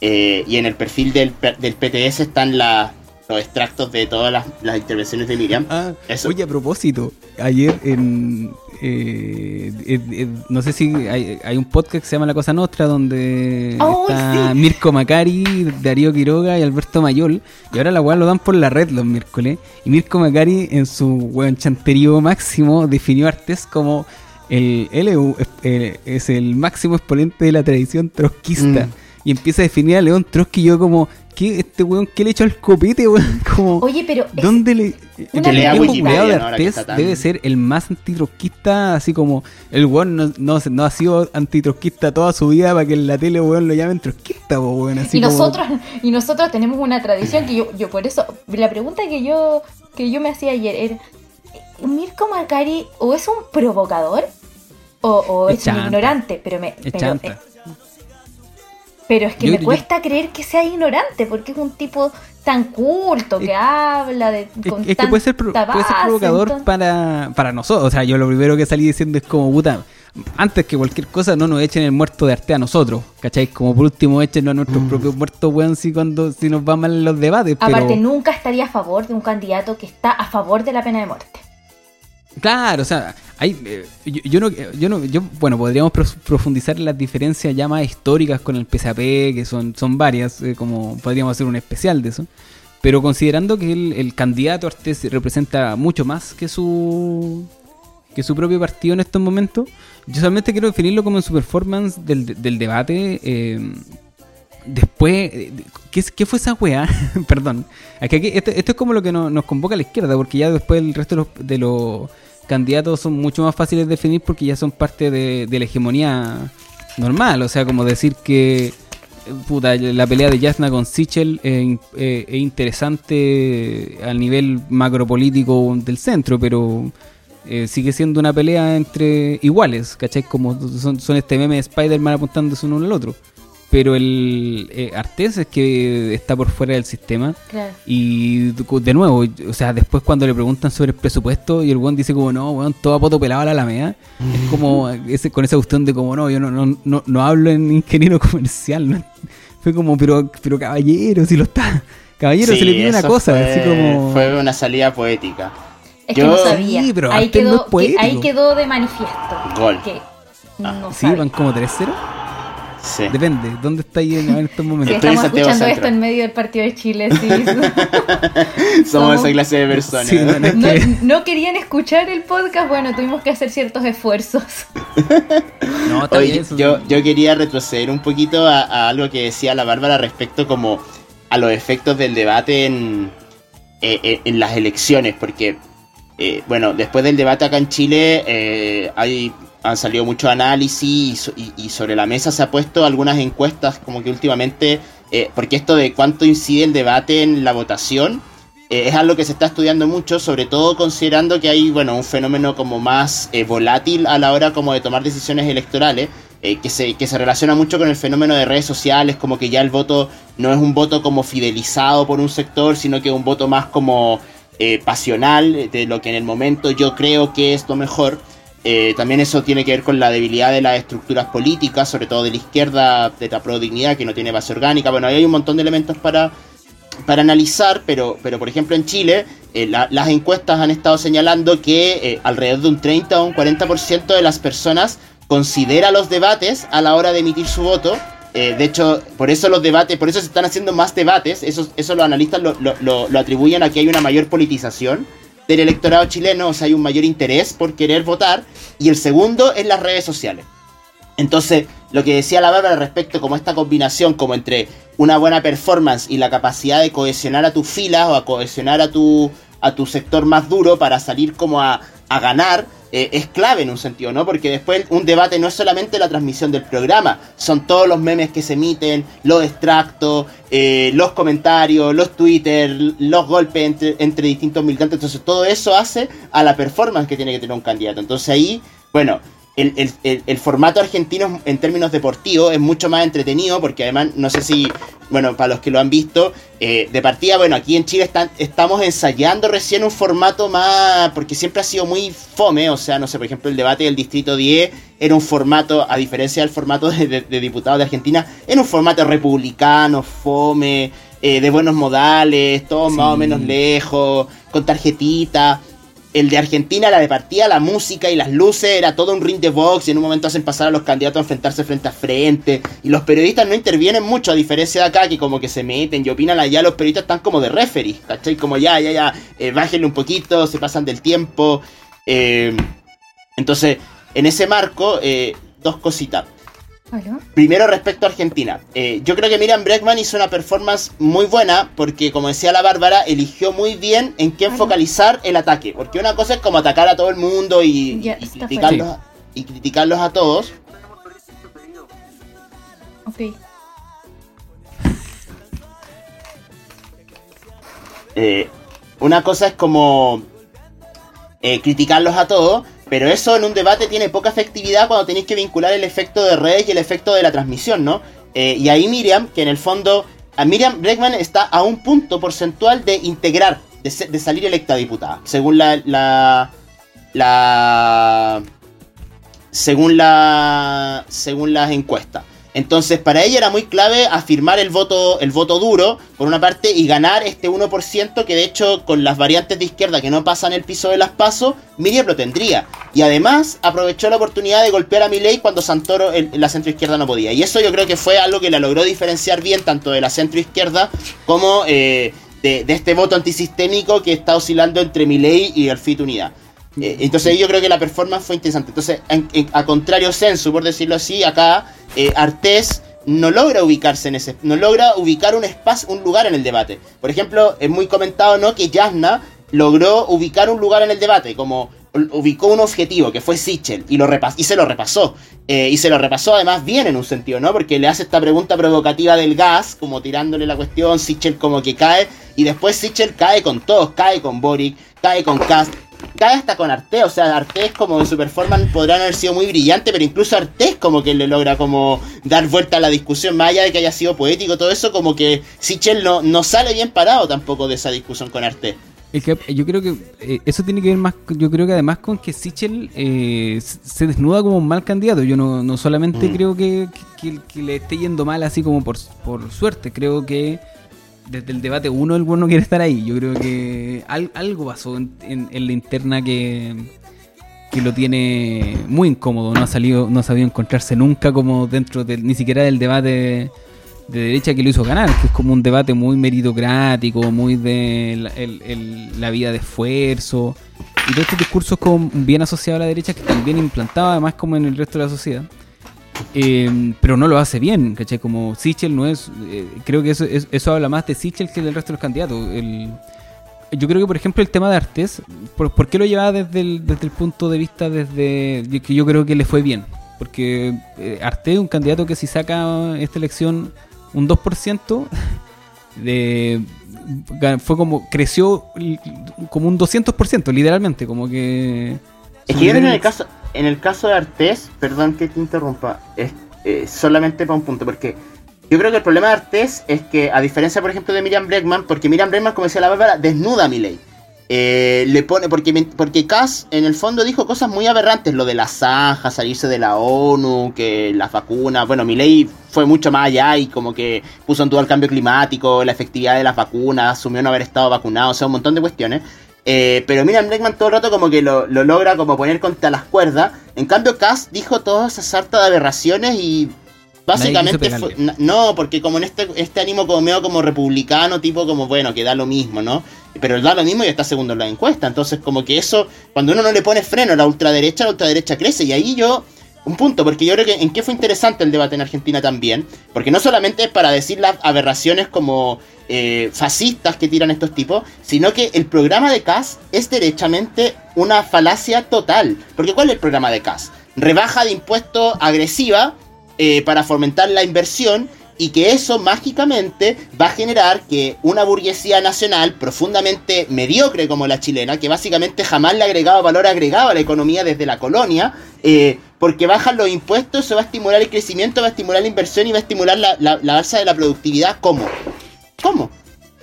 Speaker 3: Eh, y en el perfil del, del PTS están los extractos de todas las, intervenciones de Miriam.
Speaker 1: Ah, Oye, a propósito, ayer en. no sé si hay, un podcast que se llama La Cosa Nostra donde oh, está Mirko Macari, Darío Quiroga y Alberto Mayol. Y ahora la weá lo dan por la red los miércoles. Y Mirko Macari, en su weón chanterío máximo, definió Artes como el LU es el máximo exponente de la tradición trotskista. Mm y empieza a definir a León Trotsky. yo como, ¿qué, este weón, qué le echó al copete, weón? Como,
Speaker 2: Oye, pero...
Speaker 1: ¿Dónde le... El empleado de Artés debe ser el más antitrotskista, así como el weón no, no, ha sido antitrotskista toda su vida para que en la tele, weón, lo llamen trotskista, weón. Así
Speaker 2: y, nosotros, y nosotros tenemos una tradición que yo, yo por eso, la pregunta que yo, que yo me hacía ayer era, ¿Mirko Macari o es un provocador o, o es, un ignorante? Pero me... Pero, pero es que me cuesta creer que sea ignorante, porque es un tipo tan culto, que habla de...
Speaker 1: es, que puede ser, provocador para, para nosotros. O sea, yo lo primero que salí diciendo es como, puta, antes que cualquier cosa no nos echen el muerto de arte a nosotros, ¿cachai? Como por último echen a nuestros mm. propios muertos, weón, si, cuando, si nos va mal en los debates.
Speaker 2: Aparte, nunca estaría a favor de un candidato que está a favor de la pena de muerte.
Speaker 1: Claro, o sea, hay, eh, yo, no, yo no, yo, bueno, podríamos profundizar en las diferencias ya más históricas con el PSAP, que son, son varias, eh, como podríamos hacer un especial de eso. Pero considerando que el, candidato Artes representa mucho más que su que su propio partido en estos momentos, yo solamente quiero definirlo como en su performance del, del debate. Eh, después, ¿qué, ¿qué, fue esa weá? Perdón. Aquí, esto, es como lo que nos, convoca a la izquierda, porque ya después el resto de los candidatos son mucho más fáciles de definir porque ya son parte de, la hegemonía normal. O sea, como decir que puta, la pelea de Jasna con Sichel es, interesante al nivel macropolítico del centro, pero eh, sigue siendo una pelea entre iguales, ¿cachai? Como son, son este meme de Spider-Man apuntándose uno al otro pero el eh, Artés es que está por fuera del sistema. Y de nuevo, o sea, después cuando le preguntan sobre el presupuesto y el buen dice como, no, weón, todo a poto pelado a la alameda, es como ese, con esa cuestión de como, no, yo no, no, no, no hablo en ingeniero comercial. Fue como, pero, pero caballero, si lo está. Caballero, se le pide una cosa,
Speaker 3: fue,
Speaker 1: así como...
Speaker 3: Fue una salida poética.
Speaker 2: Es que no sabía. ahí, quedó, ahí quedó de manifiesto.
Speaker 3: Gol.
Speaker 1: Ah. sí, van como 3-0. Depende, ¿dónde está ahí en, estos momentos?
Speaker 2: estamos escuchando esto en medio del partido de Chile, sí.
Speaker 3: Somos, esa clase de personas.
Speaker 2: no, querían escuchar el podcast, bueno, tuvimos que hacer ciertos esfuerzos.
Speaker 3: no, yo, yo quería retroceder un poquito a, algo que decía la Bárbara respecto como a los efectos del debate en, eh, en, las elecciones, porque, eh, bueno, después del debate acá en Chile eh, hay han salido muchos análisis y, sobre la mesa se ha puesto algunas encuestas como que últimamente, eh, porque esto de cuánto incide el debate en la votación, eh, es algo que se está estudiando mucho, sobre todo considerando que hay, bueno, un fenómeno como más eh, volátil a la hora como de tomar decisiones electorales, que, se, que se relaciona mucho con el fenómeno de redes sociales, como que ya el voto no es un voto como fidelizado por un sector, sino que es un voto más como pasional, de lo que en el momento yo creo que es lo mejor. Eh, también eso tiene que ver con la debilidad de las estructuras políticas, sobre todo de la izquierda, de la pro dignidad, que no tiene base orgánica. Bueno, ahí hay un montón de elementos para, para analizar, pero, pero por ejemplo en Chile eh, las encuestas han estado señalando que eh, alrededor de un 30 o un 40% de las personas considera los debates a la hora de emitir su voto. de hecho, por eso los debates, por eso se están haciendo más debates, eso, eso los analistas lo, lo, lo atribuyen a que hay una mayor politización del electorado chileno, o sea, hay un mayor interés por querer votar, y el segundo es las redes sociales. Entonces, lo que decía la Bárbara respecto como esta combinación como entre una buena performance y la capacidad de cohesionar a tus filas o a cohesionar a tu, a tu sector más duro para salir como a, a ganar, eh, es clave en un sentido, ¿no? Porque después un debate no es solamente la transmisión del programa, son todos los memes que se emiten, los extractos, eh, los comentarios, los Twitter, los golpes entre, entre distintos militantes. Entonces todo eso hace a la performance que tiene que tener un candidato. Entonces ahí, bueno, el, formato argentino en términos deportivos es mucho más entretenido porque además, no sé si, bueno, para los que lo han visto, eh, de partida, bueno, aquí en Chile están, estamos ensayando recién un formato más, porque siempre ha sido muy fome, o sea, no sé, por ejemplo, el debate del Distrito 10 era un formato, a diferencia del formato de, diputados de Argentina, era un formato republicano, fome, eh, de buenos modales, todo más o menos lejos, con tarjetita el de Argentina, la de partida, la música y las luces, era todo un ring de box y en un momento hacen pasar a los candidatos a enfrentarse frente a frente. Y los periodistas no intervienen mucho, a diferencia de acá, que como que se meten y opinan allá, los periodistas están como de referee, ¿cachai? Como ya, ya, ya, eh, bájenle un poquito, se pasan del tiempo. Eh, entonces, en ese marco, eh, dos cositas. Primero respecto a Argentina. Eh, yo creo que Miriam Bregman hizo una performance muy buena porque, como decía la Bárbara, eligió muy bien en quién focalizar el ataque. Porque una cosa es como atacar a todo el mundo y, criticarlos, y criticarlos a todos. Ok. Eh, una cosa es como eh, criticarlos a todos pero eso en un debate tiene poca efectividad cuando tenéis que vincular el efecto de redes y el efecto de la transmisión, ¿no? Eh, y ahí Miriam, que en el fondo, a Miriam Bregman está a un punto porcentual de integrar, de, salir electa diputada, según la, la, la según la, según las encuestas. Entonces, para ella era muy clave afirmar el voto, el voto duro, por una parte, y ganar este 1%, que de hecho, con las variantes de izquierda que no pasan el piso de las pasos, Miriam lo tendría. Y además, aprovechó la oportunidad de golpear a Milei cuando Santoro, en la centroizquierda, no podía. Y eso yo creo que fue algo que la logró diferenciar bien, tanto de la centroizquierda como eh, de, este voto antisistémico que está oscilando entre Milei y el FIT Unidad. Eh, entonces yo creo que la performance fue interesante. Entonces, a contrario censo, por decirlo así, acá eh, Artés no logra ubicarse en ese, no logra ubicar un espacio, un lugar en el debate. Por ejemplo, es muy comentado, ¿no? Que Yasna logró ubicar un lugar en el debate, como ubicó un objetivo que fue Sichel y, lo y se lo repasó. Eh, y se lo repasó además bien en un sentido, ¿no? Porque le hace esta pregunta provocativa del gas, como tirándole la cuestión, Sichel como que cae, y después Sichel cae con todos, cae con Boric, cae con Cast, cae hasta con Arte, o sea, Arte como en su performance podrán haber sido muy brillante, pero incluso Arte como que le logra como dar vuelta a la discusión, más allá de que haya sido poético, todo eso, como que Sichel no, no sale bien parado tampoco de esa discusión con Arte.
Speaker 1: Es que yo creo que eh, eso tiene que ver más, yo creo que además con que Sichel eh, se desnuda como un mal candidato. Yo no, no solamente mm. creo que, le esté yendo mal así como por, por suerte, creo que desde el debate uno el bueno quiere estar ahí. Yo creo que algo pasó en, la interna que, que lo tiene muy incómodo. No ha salido, no ha sabido encontrarse nunca como dentro del, ni siquiera del debate de derecha que lo hizo ganar, que es como un debate muy meritocrático, muy de la, vida de esfuerzo. Y todos estos discursos como bien asociados a la derecha que también implantado además como en el resto de la sociedad. Eh, pero no lo hace bien, ¿cachai? Como Sichel no es. Eh, creo que eso, eso habla más de Sichel que del resto de los candidatos. yo creo que, por ejemplo, el tema de Artes, ¿por, qué lo llevaba desde el, desde el punto de vista desde que yo creo que le fue bien? Porque eh, Artes es un candidato que si saca esta elección un 2%, de, fue como. creció como un 200%, literalmente, como que.
Speaker 3: Es que en el caso en el caso de Artés, perdón que te interrumpa, es eh, solamente para un punto, porque yo creo que el problema de Artés es que, a diferencia, por ejemplo, de Miriam Bregman, porque Miriam Bregman, como decía la Bárbara, desnuda a Miley. Eh, le pone, porque, porque Cass en el fondo dijo cosas muy aberrantes, lo de la zanja, salirse de la ONU, que las vacunas, bueno, Milei fue mucho más allá y como que puso en duda el cambio climático, la efectividad de las vacunas, asumió no haber estado vacunado, o sea, un montón de cuestiones. Eh, pero Miriam Bregman todo el rato como que lo, logra como poner contra las cuerdas. En cambio, Cass dijo todas esas hartas de aberraciones y básicamente fue, no, porque como en este, este ánimo como medio como republicano, tipo como bueno, que da lo mismo, ¿no? Pero da lo mismo y está segundo en la encuesta. Entonces, como que eso, cuando uno no le pone freno a la ultraderecha, la ultraderecha crece. Y ahí yo un punto, porque yo creo que en qué fue interesante el debate en Argentina también, porque no solamente es para decir las aberraciones como eh, fascistas que tiran estos tipos, sino que el programa de CAS es derechamente una falacia total. Porque ¿cuál es el programa de CAS? Rebaja de impuestos agresiva eh, para fomentar la inversión y que eso mágicamente va a generar que una burguesía nacional profundamente mediocre como la chilena, que básicamente jamás le ha agregado valor agregado a la economía desde la colonia, eh, porque bajan los impuestos, eso va a estimular el crecimiento, va a estimular la inversión y va a estimular la, la, alza de la productividad. ¿Cómo? ¿Cómo?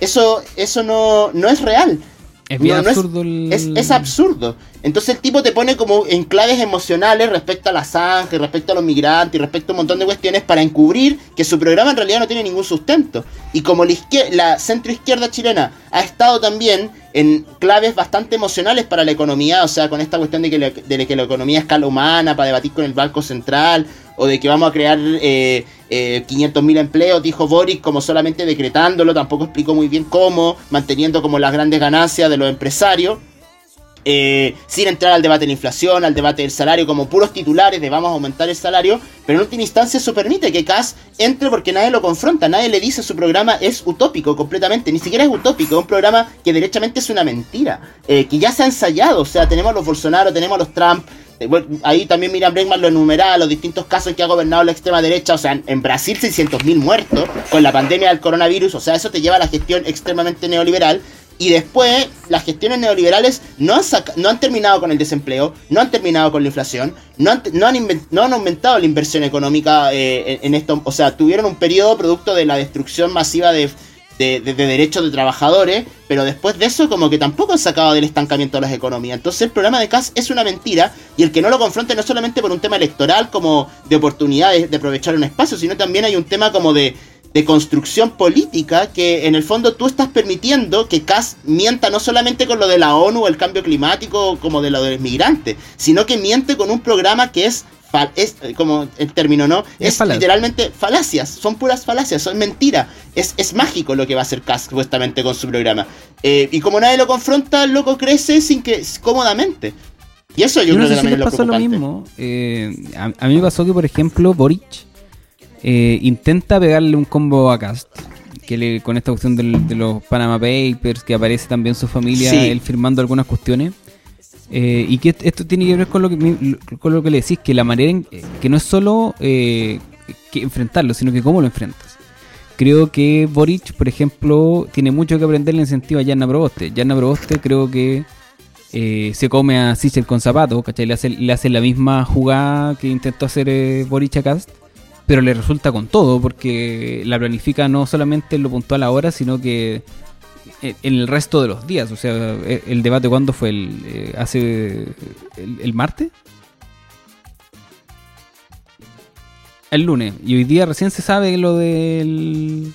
Speaker 3: Eso, eso no, no es real.
Speaker 1: Es bien absurdo.
Speaker 3: Es, absurdo. Entonces el tipo te pone como en claves emocionales respecto a la sangre, respecto a los migrantes y respecto a un montón de cuestiones para encubrir que su programa en realidad no tiene ningún sustento. Y como la, la centroizquierda chilena ha estado también en claves bastante emocionales para la economía, o sea, con esta cuestión de que, la, de que la economía es escala humana, para debatir con el Banco Central, o de que vamos a crear eh, eh, 500.000 empleos, dijo Boris, como solamente decretándolo, tampoco explicó muy bien cómo, manteniendo como las grandes ganancias de los empresarios. Eh, sin entrar al debate de la inflación, al debate del salario, como puros titulares de vamos a aumentar el salario, pero en última instancia eso permite que Cass entre porque nadie lo confronta, nadie le dice su programa es utópico completamente, ni siquiera es utópico, es un programa que derechamente es una mentira, eh, que ya se ha ensayado, o sea, tenemos los Bolsonaro, tenemos los Trump, eh, ahí también Miriam Bregman lo enumeraba, los distintos casos que ha gobernado la extrema derecha, o sea, en Brasil 600.000 muertos con la pandemia del coronavirus, o sea, eso te lleva a la gestión extremadamente neoliberal, y después las gestiones neoliberales no han, no han terminado con el desempleo, no han terminado con la inflación, no han, no han, aumentado la inversión económica eh, en, esto. O sea, tuvieron un periodo producto de la destrucción masiva de, derechos de trabajadores, pero después de eso como que tampoco han sacado del estancamiento de las economías. Entonces el programa de CAS es una mentira y el que no lo confronte no solamente por un tema electoral como de oportunidades de aprovechar un espacio, sino también hay un tema como de de construcción política que en el fondo tú estás permitiendo que Kass mienta no solamente con lo de la ONU el cambio climático como de lo de los migrantes, sino que miente con un programa que es, es como el término, ¿no? Es, literalmente falacias, son puras falacias, son mentiras. Es, es mágico lo que va a hacer Kass supuestamente con su programa. Eh, y como nadie lo confronta, el loco crece sin que cómodamente. Y eso yo, creo que también
Speaker 1: es lo mismo. Eh, a, a, mí me pasó que, por ejemplo, Boric eh, intenta pegarle un combo a Cast. Que le, con esta cuestión de los Panama Papers, que aparece también su familia, él firmando algunas cuestiones. Eh, y que esto tiene que ver con lo que, con lo que le decís, que la manera en, que no es solo eh, enfrentarlo, sino que cómo lo enfrentas. Creo que Boric, por ejemplo, tiene mucho que aprender en el sentido a Yanna Proboste. Yanna Proboste creo que se come a Sichel con zapatos, ¿cachai? Le hace, le hace la misma jugada que intentó hacer Boric a Cast pero le resulta con todo, porque la planifica no solamente en lo puntual ahora, sino que en el resto de los días. O sea, e, el debate cuándo fue el eh, hace el, martes. El lunes. Y hoy día recién se sabe lo del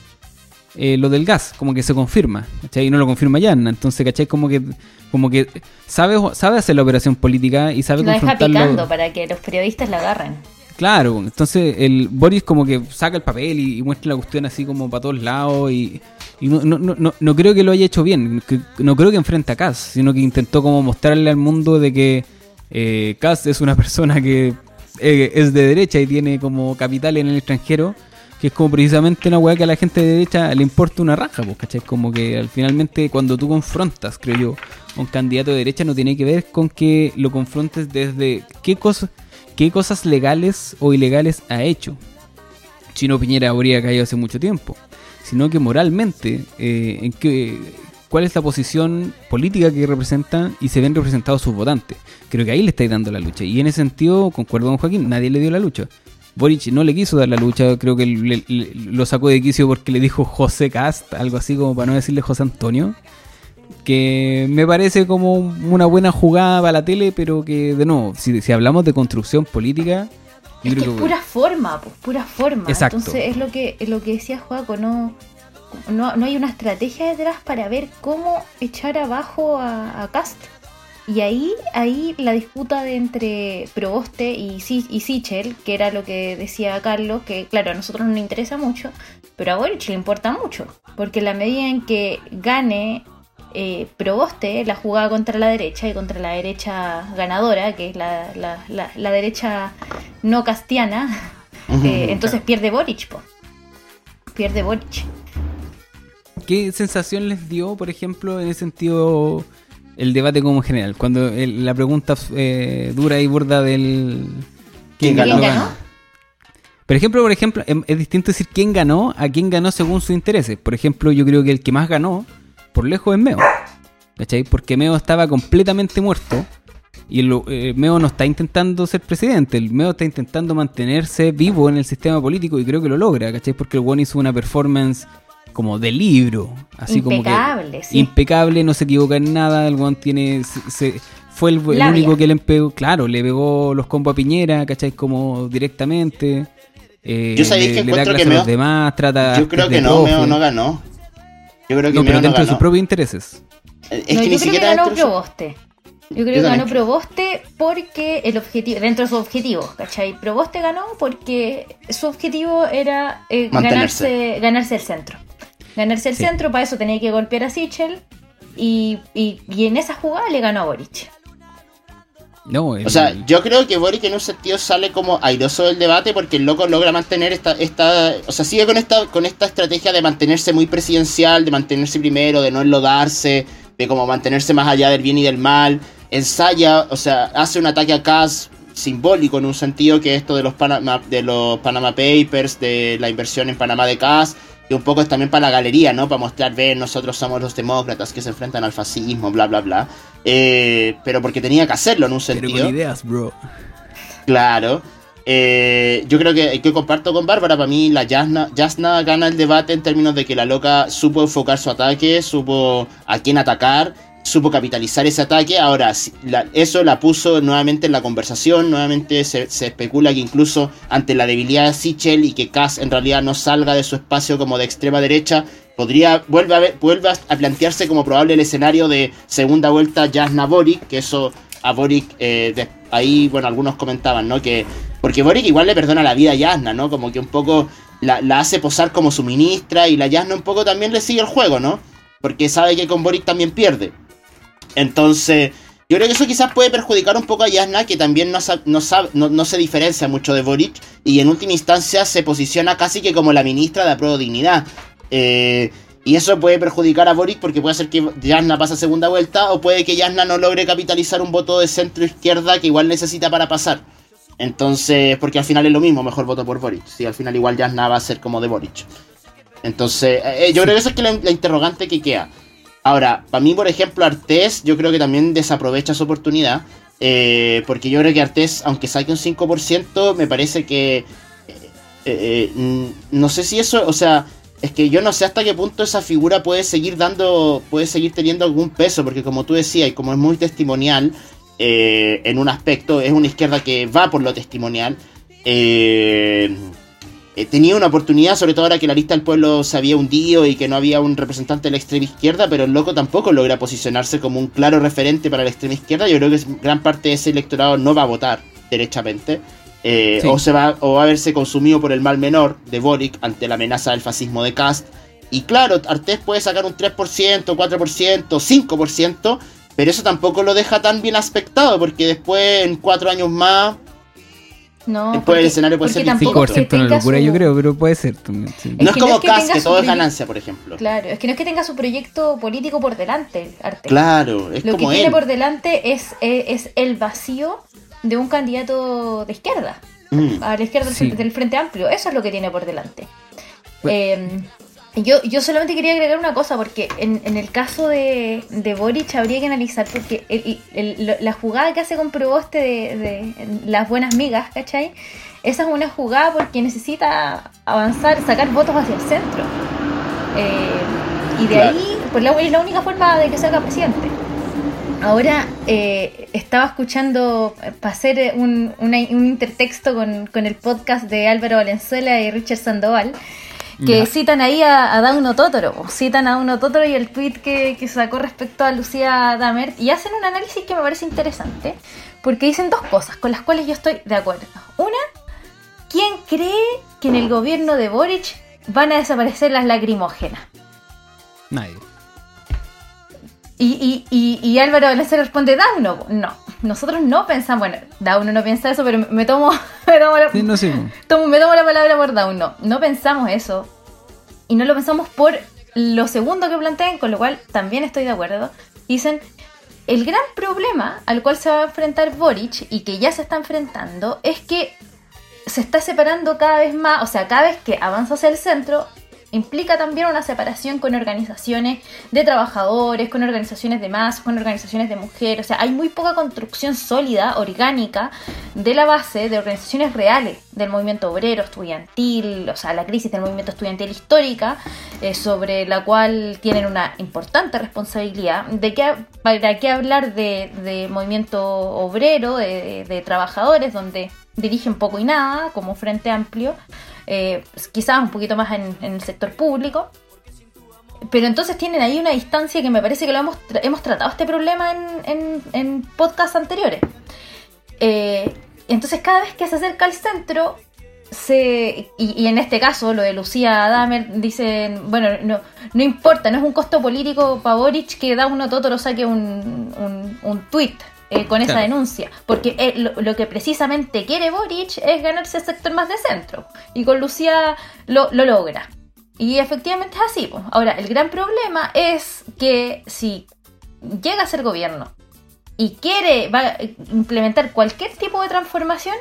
Speaker 1: eh, lo del gas, como que se confirma, ¿cachai? Y no lo confirma ya, entonces, ¿cachai? Como que, como que sabe, sabe hacer la operación política y sabe
Speaker 2: lo deja picando para que los periodistas la agarren.
Speaker 1: Claro, entonces el Boris como que saca el papel y, muestra la cuestión así como para todos lados y, no, no, no, no, creo que lo haya hecho bien, no creo que enfrente a Cass, sino que intentó como mostrarle al mundo de que eh, Cass es una persona que eh, es de derecha y tiene como capital en el extranjero, que es como precisamente una weá que a la gente de derecha le importa una raja, pues, ¿cachai? Como que al finalmente cuando tú confrontas, creo yo, a un candidato de derecha no tiene que ver con que lo confrontes desde qué cosas qué cosas legales o ilegales ha hecho. Chino Piñera habría caído hace mucho tiempo, sino que moralmente, eh, en que, cuál es la posición política que representa y se ven representados sus votantes. Creo que ahí le estáis dando la lucha. Y en ese sentido, concuerdo con Joaquín, nadie le dio la lucha. Boric no le quiso dar la lucha, creo que lo sacó de quicio porque le dijo José Cast, algo así como para no decirle José Antonio que me parece como una buena jugada para la tele, pero que de nuevo, si, si hablamos de construcción política...
Speaker 2: Es que es pura forma, pues, pura forma. Entonces es lo que, lo que decía Juaco, no, no, hay una estrategia detrás para ver cómo echar abajo a, Cast. Y ahí, ahí la disputa de entre Proboste y, y Sichel, que era lo que decía Carlos, que claro, a nosotros no nos interesa mucho, pero a Boric le importa mucho, porque la medida en que gane eh, Proboste la jugaba contra la derecha y contra la derecha ganadora, que es la, la, derecha no castiana, eh, entonces pierde Boric, pierde Boric.
Speaker 1: ¿Qué sensación les dio, por ejemplo, en ese sentido, el debate como general? Cuando la pregunta eh, dura y burda del...
Speaker 2: ¿Quién, ganó?
Speaker 1: Por ejemplo, por ejemplo, em, es distinto decir quién ganó a quién ganó según sus intereses. Por ejemplo, yo creo que el que más ganó por lejos es Meo. ¿Cachai? Porque Meo estaba completamente muerto. Y el, eh, Meo no está intentando ser presidente, el Meo está intentando mantenerse vivo en el sistema político y creo que lo logra, ¿cachai? Porque el one hizo una performance como de libro, así
Speaker 2: impecable,
Speaker 1: como que
Speaker 2: sí.
Speaker 1: impecable, no se equivoca en nada, el one tiene se, se- fue el, único que le pegó, claro, le pegó los combos a Piñera, ¿cachai? Como directamente. eh,
Speaker 3: Yo sabéis
Speaker 1: le,
Speaker 3: que
Speaker 1: le da clase
Speaker 3: que
Speaker 1: a los demás, trata
Speaker 3: Yo creo que no,
Speaker 1: profe.
Speaker 3: Meo no ganó. Yo creo que
Speaker 1: No, pero dentro de sus propios intereses.
Speaker 3: Es
Speaker 2: no,
Speaker 3: que
Speaker 2: yo
Speaker 3: ni
Speaker 2: creo que ganó Proboste. Yo creo
Speaker 3: Yo
Speaker 2: que ganó
Speaker 3: también.
Speaker 2: Proboste porque el objetivo, dentro de su objetivo, ¿cachai? Proboste ganó porque su objetivo era eh, ganarse, ganarse el centro. Ganarse el
Speaker 1: Sí.
Speaker 2: centro, para eso tenía que golpear a Sichel y, y, y en esa jugada le ganó a Boric.
Speaker 1: No, el-
Speaker 3: O sea, yo creo que Boric en un sentido sale como airoso del debate porque el loco logra mantener esta, esta, o sea, sigue con esta, con esta estrategia de mantenerse muy presidencial, de mantenerse primero, de no enlodarse, de como mantenerse más allá del bien y del mal, ensaya, o sea, hace un ataque a Kass simbólico en un sentido que esto de los Panama, de los Panama Papers, de la inversión en Panamá de Kass, y un poco es también para la galería, ¿no? Para mostrar, ven, nosotros somos los demócratas que se enfrentan al fascismo, bla, bla, bla. Eh, pero porque tenía que hacerlo en un
Speaker 1: pero
Speaker 3: sentido.
Speaker 1: con ideas, bro.
Speaker 3: Claro. Eh, yo creo que, que comparto con Bárbara. Para mí, la Jasna, Jasna gana el debate en términos de que la loca supo enfocar su ataque, supo a quién atacar, supo capitalizar ese ataque. Ahora, eso la puso nuevamente en la conversación. Nuevamente se, especula que incluso ante la debilidad de Sichel y que Kass en realidad no salga de su espacio como de extrema derecha, podría vuelve a, vuelve a plantearse como probable el escenario de segunda vuelta Jasna Boric, que eso a Boric, eh, ahí, bueno, algunos comentaban, ¿no? Que, porque Boric igual le perdona la vida a Yasna, ¿no? Como que un poco la, hace posar como su ministra y la Yasna un poco también le sigue el juego, ¿no? Porque sabe que con Boric también pierde. Entonces, yo creo que eso quizás puede perjudicar un poco a Yasna, que también no, no, sabe- no, no se diferencia mucho de Boric y en última instancia se posiciona casi que como la ministra de Apruebo Dignidad. Eh, y eso puede perjudicar a Boric porque puede hacer que Yasna pase a segunda vuelta o puede que Yasna no logre capitalizar un voto de centro izquierda que igual necesita para pasar. Entonces, porque al final es lo mismo, mejor voto por Boric. Si al final igual Yasna va a ser como de Boric. Entonces, eh, yo creo que esa es que la, la interrogante que queda. Ahora, para mí, por ejemplo, Artés, yo creo que también desaprovecha su oportunidad. eh, porque yo creo que Artés, aunque saque un 5%, me parece que. eh, eh, no sé si eso. O sea, es que yo no sé hasta qué punto esa figura puede seguir dando. Puede seguir teniendo algún peso. Porque como tú decías, y como es muy testimonial. en un aspecto, es una izquierda que va por lo testimonial. Eh, eh, tenía una oportunidad, sobre todo ahora que la lista del pueblo se había hundido y que no había un representante de la extrema izquierda, pero el loco tampoco logra posicionarse como un claro referente para la extrema izquierda. Yo creo que gran parte de ese electorado no va a votar derechamente. eh,
Speaker 1: Sí.
Speaker 3: o, se va, o va a verse consumido por el mal menor de Boric ante la amenaza del fascismo de Cast. Y claro, Artés puede sacar un 3%, 4%, 5%, pero eso tampoco lo deja tan bien aspectado, porque después, en cuatro años más,
Speaker 2: No,
Speaker 3: Después el escenario puede ser
Speaker 2: tampoco es que
Speaker 1: 5% es una locura,
Speaker 2: su-
Speaker 1: yo creo, pero puede ser también. sí.
Speaker 2: Es
Speaker 3: no es
Speaker 2: que no
Speaker 3: como
Speaker 2: es que tenga
Speaker 3: que todo es ganancia, por ejemplo.
Speaker 2: Claro, es que no es que tenga su proyecto político por delante, Arte.
Speaker 3: Claro, es
Speaker 2: Lo que tiene por delante es, es, es el vacío de un candidato de izquierda,
Speaker 3: Mm.
Speaker 2: a la izquierda del,
Speaker 1: Sí.
Speaker 2: frente, del Frente Amplio. Eso es lo que tiene por delante.
Speaker 1: Bueno.
Speaker 2: Eh, yo, yo solamente quería agregar una cosa, porque en, en el caso de, de Boric habría que analizar, porque el- la jugada que hace con Proboste de, de las buenas migas, ¿cachai? Esa es una jugada porque necesita avanzar, sacar votos hacia el centro. Eh, y de
Speaker 3: Claro.
Speaker 2: ahí, pues la, es la única forma de que se haga presidente. Ahora eh, estaba escuchando eh, para hacer eh, un, una- un intertexto con, con el podcast de Álvaro Valenzuela y Richard Sandoval, que
Speaker 1: Ya.
Speaker 2: citan ahí a, a Dauno Totoro, citan a Dauno Totoro y el tweet que, que sacó respecto a Lucía Damert y hacen un análisis que me parece interesante, porque dicen dos cosas con las cuales yo estoy de acuerdo. Una, ¿quién cree que en el gobierno de Boric van a desaparecer las lacrimógenas?
Speaker 1: Nadie.
Speaker 2: Y, y, y, y Álvaro Valenzuela responde, Dauno, no, nosotros no pensamos, bueno, Dauno no piensa eso, pero me- tomo, me tomo la,
Speaker 1: Sí, no sé.
Speaker 2: tomo- me tomo la palabra por Dauno, no pensamos eso, y no lo pensamos por lo segundo que plantean, con lo cual también estoy de acuerdo, dicen, el gran problema al cual se va a enfrentar Boric, y que ya se está enfrentando, es que se está separando cada vez más, o sea, cada vez que avanza hacia el centro, implica también una separación con organizaciones de trabajadores, con organizaciones de masas, con organizaciones de mujeres. O sea, hay muy poca construcción sólida, orgánica, de la base de organizaciones reales del movimiento obrero, estudiantil, o sea, la crisis del movimiento estudiantil histórica, eh, sobre la cual tienen una importante responsabilidad. ¿De qué, ¿Para qué hablar de, movimiento obrero, de trabajadores, donde dirigen poco y nada, como Frente Amplio? Eh, quizás un poquito más en, el sector público. Pero entonces tienen ahí una distancia que me parece que lo hemos, hemos tratado este problema en, en, podcasts anteriores. Eh, entonces cada vez que se acerca al centro, se, y, en este caso lo de Lucía Damer, dicen, bueno, no, no importa, no es un costo político para Boric que da uno todo lo saque un, un, un tweet eh, con esa denuncia, porque eh, lo, que precisamente quiere Boric es ganarse el sector más de centro, y con Lucía lo, logra. Y efectivamente es así. Ahora, el gran problema es que si llega a ser gobierno y quiere implementar cualquier tipo de transformación,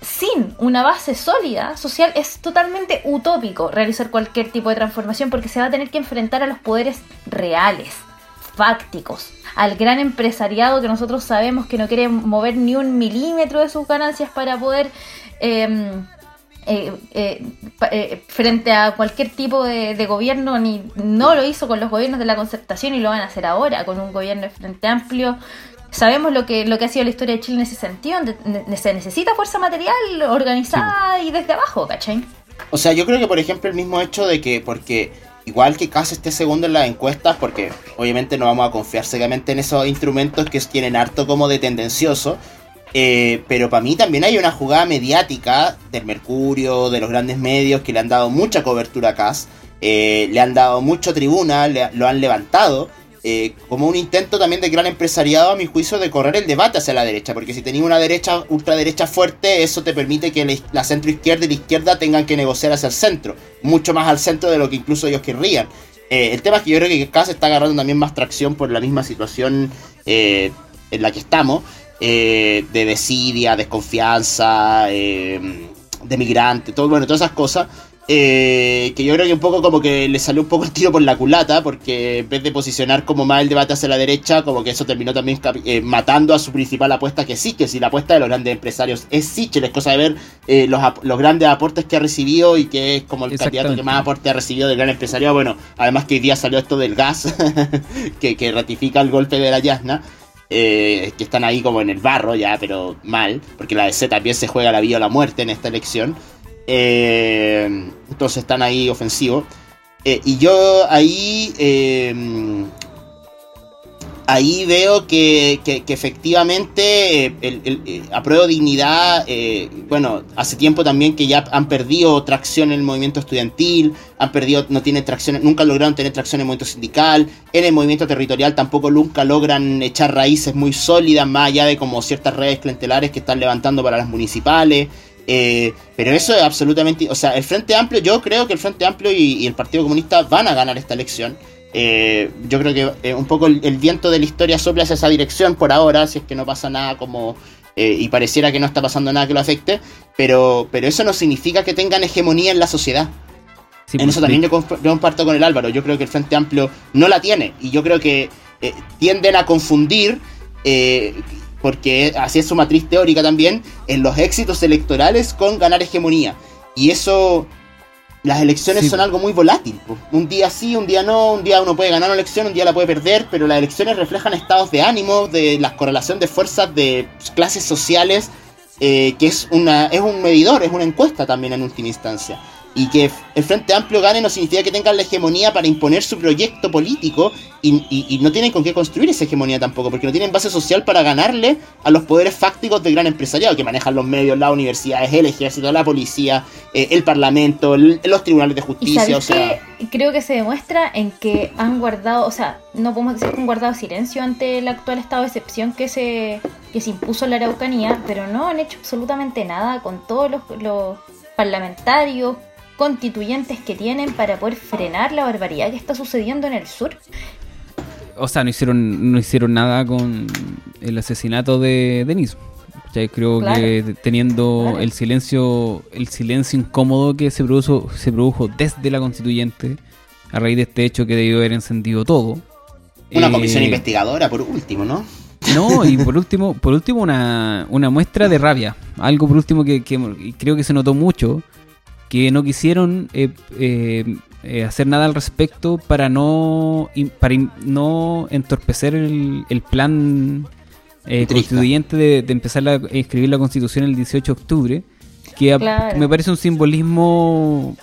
Speaker 2: sin una base sólida social es totalmente utópico realizar cualquier tipo de transformación porque se va a tener que enfrentar a los poderes reales fácticos, al gran empresariado que nosotros sabemos que no quiere mover ni un milímetro de sus ganancias para poder em, eh, eh, eh, frente a cualquier tipo de, gobierno, ni no lo hizo con los gobiernos de la concertación y lo van a hacer ahora con un gobierno de frente amplio. Sabemos lo que, lo que ha sido la historia de Chile en ese sentido, se necesita fuerza material organizada y desde abajo, ¿cachai?
Speaker 3: O sea, yo creo que por ejemplo el mismo hecho de que, porque igual que Cas esté segundo en las encuestas, porque obviamente no vamos a confiar ciegamente en esos instrumentos que tienen harto como de tendencioso. Eh, pero para mí también hay una jugada mediática del Mercurio, de los grandes medios que le han dado mucha cobertura a Cas, eh, le han dado mucha tribuna, lo han levantado. Eh, como un intento también de gran empresariado, a mi juicio, de correr el debate hacia la derecha, porque si tenías una derecha, ultraderecha fuerte, eso te permite que la centro izquierda y la izquierda tengan que negociar hacia el centro, mucho más al centro de lo que incluso ellos querrían. Eh, el tema es que yo creo que se está agarrando también más tracción por la misma situación eh, en la que estamos, de desidia, desconfianza, de migrante, todo, bueno, todas esas cosas. Eh, que yo creo que un poco como que le salió un poco el tiro por la culata, porque en vez de posicionar como más el debate hacia la derecha, como que eso terminó también eh, matando a su principal apuesta, que sí, que si la apuesta de los grandes empresarios es Sichel, es cosa de ver eh, los, los, grandes aportes que ha recibido y que es como el candidato que más aporte ha recibido del gran empresario. Bueno, además que hoy día salió esto del gas, que, que, ratifica el golpe de la Yasna. que están ahí como en el barro ya, pero mal, porque la DC también se juega la vida o la muerte en esta elección. Eh, entonces están ahí ofensivos. Eh, y yo ahí. Eh, ahí veo que, efectivamente el, apruebo dignidad. bueno, hace tiempo también que ya han perdido tracción en el movimiento estudiantil. Han perdido, no tienen tracción, nunca lograron tener tracción en el movimiento sindical. En el movimiento territorial tampoco nunca logran echar raíces muy sólidas, más allá de como ciertas redes clientelares que están levantando para las municipales. Eh, pero eso es absolutamente. O sea, el Frente Amplio, yo creo que el Frente Amplio y, el Partido Comunista van a ganar esta elección. Eh, yo creo que eh, un poco el, viento de la historia sopla hacia esa dirección por ahora, si es que no pasa nada como. y pareciera que no está pasando nada que lo afecte. Pero, pero eso no significa que tengan hegemonía en la sociedad. en pues, eso también yo, comparto con el Álvaro. Yo creo que el Frente Amplio no la tiene. Y yo creo que tienden a confundir porque así es su matriz teórica también, en los éxitos electorales con ganar hegemonía. Y eso, las elecciones son algo muy volátil. Un día sí, un día no, un día uno puede ganar una elección, un día la puede perder, pero las elecciones reflejan estados de ánimo, de la correlación de fuerzas de clases sociales, eh, que es, una, es un medidor, es una encuesta también en última instancia y que el Frente Amplio gane no significa que tengan la hegemonía para imponer su proyecto político y, no tienen con qué construir esa hegemonía tampoco, porque no tienen base social para ganarle a los poderes fácticos del gran empresariado que manejan los medios, las universidades, el ejército, la policía, eh, el parlamento, los tribunales de justicia. o sea,
Speaker 2: creo que se demuestra en que han guardado, o sea, no podemos decir que han guardado silencio ante el actual estado de excepción que se, que se impuso en la Araucanía, pero no han hecho absolutamente nada con todos los, los parlamentarios, constituyentes que tienen para poder frenar la barbaridad que está sucediendo en el sur.
Speaker 1: O sea, no hicieron, no hicieron nada con el asesinato de Denis. Creo que teniendo el silencio el silencio incómodo que se produjo, se produjo desde la constituyente, a raíz de este hecho que debió haber encendido todo.
Speaker 3: Una comisión eh, investigadora, por último, ¿no?
Speaker 1: No, y por último, por último una, una muestra de rabia. Algo por último que, creo que se notó mucho, que no quisieron eh, eh, hacer nada al respecto para no, para no entorpecer el, el plan eh, constituyente de, empezar a escribir la constitución el 18 de octubre, que me parece un simbolismo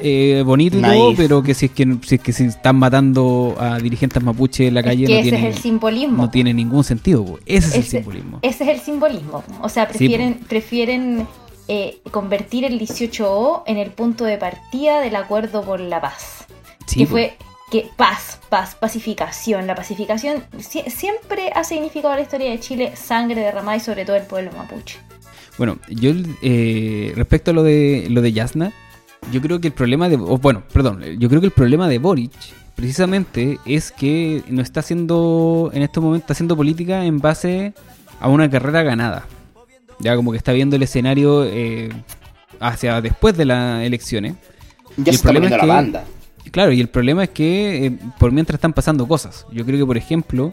Speaker 1: eh, bonito y todo, pero que si es que si es que se están matando a dirigentes mapuche en la calle
Speaker 2: no tiene, simbolismo.
Speaker 1: no tiene ningún sentido. Ese es el simbolismo.
Speaker 2: Ese es el simbolismo. O sea, prefieren, prefieren eh, convertir el 18O en el punto de partida del acuerdo por la paz. que fue que paz, paz, pacificación. La pacificación siempre ha significado en la historia de Chile sangre derramada y sobre todo el pueblo mapuche.
Speaker 1: Bueno, yo eh, respecto a lo de lo de Yasna, yo creo que el problema de bueno, perdón, yo creo que el problema de Boric precisamente es que no está haciendo en estos momentos está haciendo política en base a una carrera ganada. Ya como que está viendo el escenario eh, hacia después de las elecciones.
Speaker 3: Ya se está la banda
Speaker 1: Claro, y el problema es que eh, por mientras están pasando cosas. Yo creo que, por ejemplo,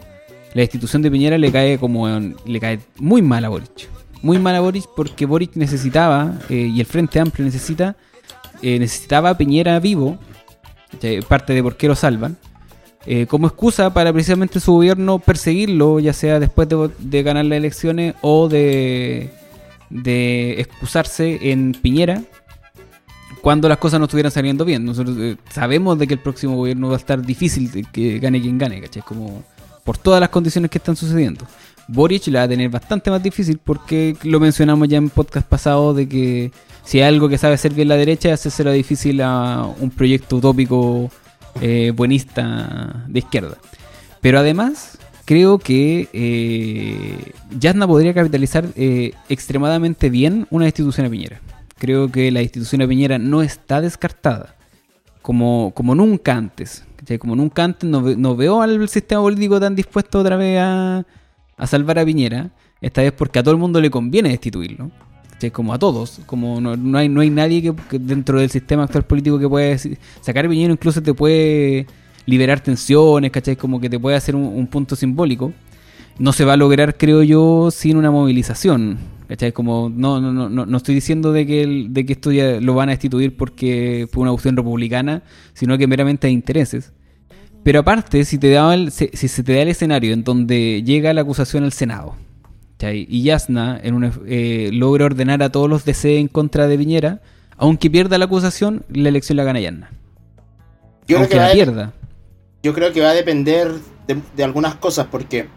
Speaker 1: la institución de Piñera le cae como le cae muy mal a Boric. Muy mal a Boric porque Boric necesitaba, eh, y el Frente Amplio necesita, necesitaba a Piñera vivo, parte de por qué lo salvan, como excusa para precisamente su gobierno perseguirlo, ya sea después de, ganar las elecciones o de, excusarse en Piñera cuando las cosas no estuvieran saliendo bien. Nosotros eh, sabemos de que el próximo gobierno va a estar difícil de que gane quien gane, ¿cachai? Como por todas las condiciones que están sucediendo. Boric la va a tener bastante más difícil porque lo mencionamos ya en podcast pasado de que si hay algo que sabe hacer bien la derecha es hacerlo difícil a un proyecto utópico eh, buenista de izquierda. Pero además creo que eh, podría capitalizar eh, extremadamente bien una institución de Piñera creo que la institución de Piñera no está descartada, como, como nunca antes. Como nunca antes no, veo al sistema político tan dispuesto otra vez a, salvar a Piñera, esta vez porque a todo el mundo le conviene destituirlo. Como a todos, como no, hay, no hay nadie que, dentro del sistema actual político que pueda sacar Piñera, incluso te puede liberar tensiones, ¿cachai? Como que te puede hacer un punto simbólico no se va a lograr, creo yo, sin una movilización. ¿Cachai? Como no, no, no, no estoy diciendo de que, de que esto ya lo van a destituir porque fue una opción republicana, sino que meramente hay intereses. Pero aparte, si, te da si, se te da el escenario en donde llega la acusación al Senado, ¿cachai? y Yasna en eh, logra ordenar a todos los DC en contra de Piñera, aunque pierda la acusación, la elección la gana Yasna.
Speaker 3: Yo aunque creo que la pierda. Yo creo que va a depender de, de algunas cosas, porque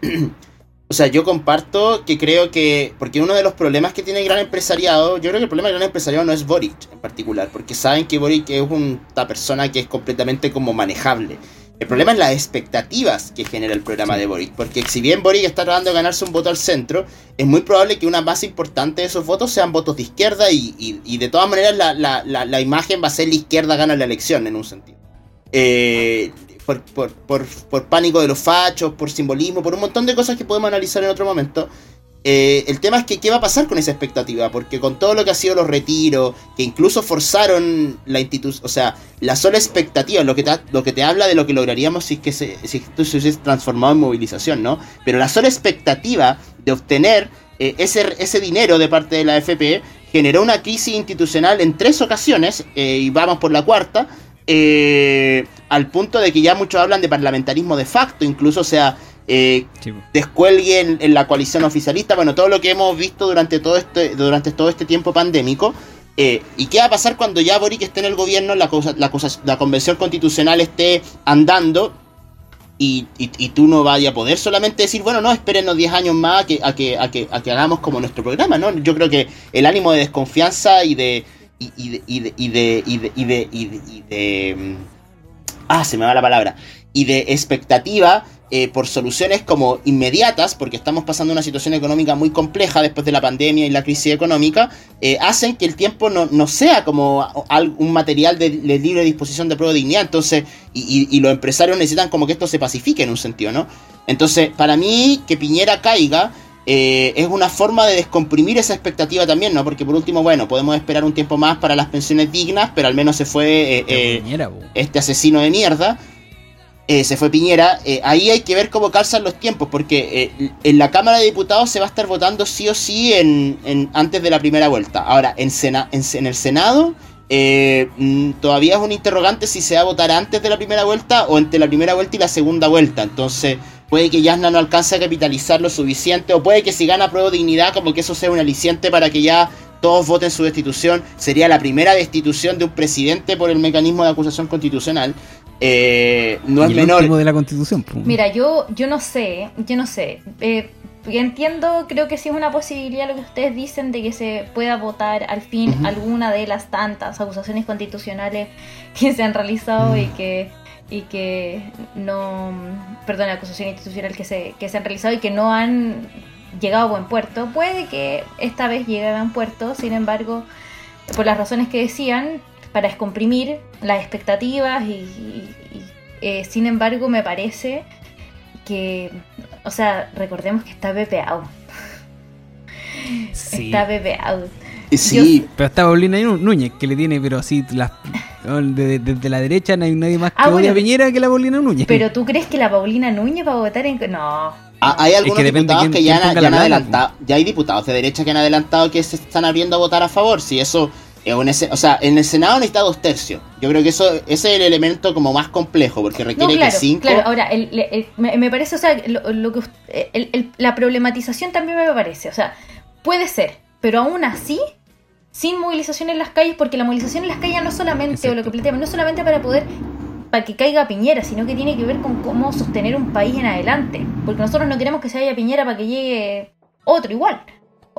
Speaker 3: O sea, yo comparto que creo que. Porque uno de los problemas que tiene el gran empresariado. Yo creo que el problema del gran empresariado no es Boric en particular. Porque saben que Boric es una persona que es completamente como manejable. El problema es las expectativas que genera el programa de Boric. Porque si bien Boric está tratando de ganarse un voto al centro, es muy probable que una más importante de esos votos sean votos de izquierda. Y, y, de todas maneras, la, la, la, la, imagen va a ser la izquierda gana la elección en un sentido. Eh, por, por, pánico de los fachos, por simbolismo, por un montón de cosas que podemos analizar en otro momento. Eh, el tema es que qué va a pasar con esa expectativa, porque con todo lo que ha sido los retiros, que incluso forzaron la institución, o sea, la sola expectativa, lo que, te, lo que te habla de lo que lograríamos si, es que se, si se hubiese transformado en movilización, ¿no? Pero la sola expectativa de obtener eh, ese, ese dinero de parte de la FP generó una crisis institucional en tres ocasiones, eh, y vamos por la cuarta, eh, al punto de que ya muchos hablan de parlamentarismo de facto, incluso, o sea, eh, descuelgue en, la coalición oficialista, bueno, todo lo que hemos visto durante todo este, durante todo este tiempo pandémico. Eh, ¿Y qué va a pasar cuando ya Boric esté en el gobierno, la, cosa, la, cosa, la convención constitucional esté andando y, tú no vayas a poder solamente decir, bueno, no, espérenos 10 años más a que, a, que, a, que, a que hagamos como nuestro programa, ¿no? Yo creo que el ánimo de desconfianza y de, y, de, y, de, y, de, y, de, y, de, y, de, mm, Ah, se me va la palabra. Y de expectativa eh, por soluciones como inmediatas, porque estamos pasando una situación económica muy compleja después de la pandemia y la crisis económica, eh, hacen que el tiempo no, no sea como un material de, libre disposición de prueba de dignidad. Entonces, y, y, los empresarios necesitan como que esto se pacifique en un sentido, ¿no? Entonces, para mí, que Piñera caiga eh, es una forma de descomprimir esa expectativa también, ¿no? Porque por último, bueno, podemos esperar un tiempo más para las pensiones dignas, pero al menos se fue este asesino de mierda. Se fue Piñera, ahí hay que ver cómo calzan los tiempos, porque en la Cámara de Diputados se va a estar votando sí o sí en, antes de la primera vuelta. Ahora, en, en el Senado eh, mm, todavía es un interrogante si se va a votar antes de la primera vuelta o entre la primera vuelta y la segunda vuelta. Entonces, puede que Yasna no alcance a capitalizar lo suficiente, o puede que si gana prueba dignidad, como que eso sea un aliciente para que ya todos voten su destitución. Sería la primera destitución de un presidente por el mecanismo de acusación constitucional. Eh, no es menor.
Speaker 1: de la constitución.
Speaker 2: Mira, yo, yo no sé, yo no sé. Eh, entiendo, creo que sí es una posibilidad lo que ustedes dicen de que se pueda votar al fin alguna de las tantas acusaciones constitucionales que se han realizado y que y que no, perdón, acusación institucional que se, que se han realizado y que no han llegado a buen puerto. Puede que esta vez llegue a buen puerto, sin embargo, por las razones que decían, para descomprimir las expectativas y, eh, sin embargo me parece que o sea, recordemos que está bebeado. Está bebeado.
Speaker 1: Sí, pero está Paulina Núñez, que le tiene, pero así, desde, la derecha no hay nadie más ah, que odia a Piñera que la Paulina Núñez.
Speaker 2: Pero tú crees que la Paulina Núñez va a votar en. No.
Speaker 3: Ah, hay algunos diputados que ya, han, adelantado. Ya hay diputados de derecha que han adelantado que se están abriendo a votar a favor. Si eso o sea, en el Senado necesita dos tercios. Yo creo que eso ese es el elemento como más complejo, porque requiere que cinco.
Speaker 2: Claro, ahora, me, parece, o sea, lo, que la problematización también me parece, o sea, puede ser, pero aún así, sin movilización en las calles, porque la movilización en las calles no solamente, o lo que planteamos, no solamente para poder para que caiga Piñera, sino que tiene que ver con cómo sostener un país en adelante. Porque nosotros no queremos que se vaya Piñera para que llegue otro igual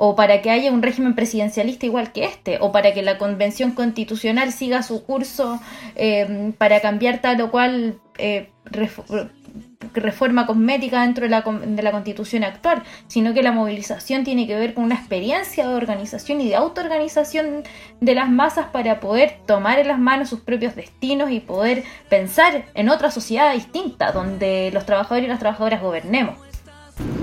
Speaker 2: o para que haya un régimen presidencialista igual que este, o para que la convención constitucional siga su curso eh, para cambiar tal o cual eh, reforma cosmética dentro de la, de la constitución actual, sino que la movilización tiene que ver con una experiencia de organización y de autoorganización de las masas para poder tomar en las manos sus propios destinos y poder pensar en otra sociedad distinta, donde los trabajadores y las trabajadoras gobernemos.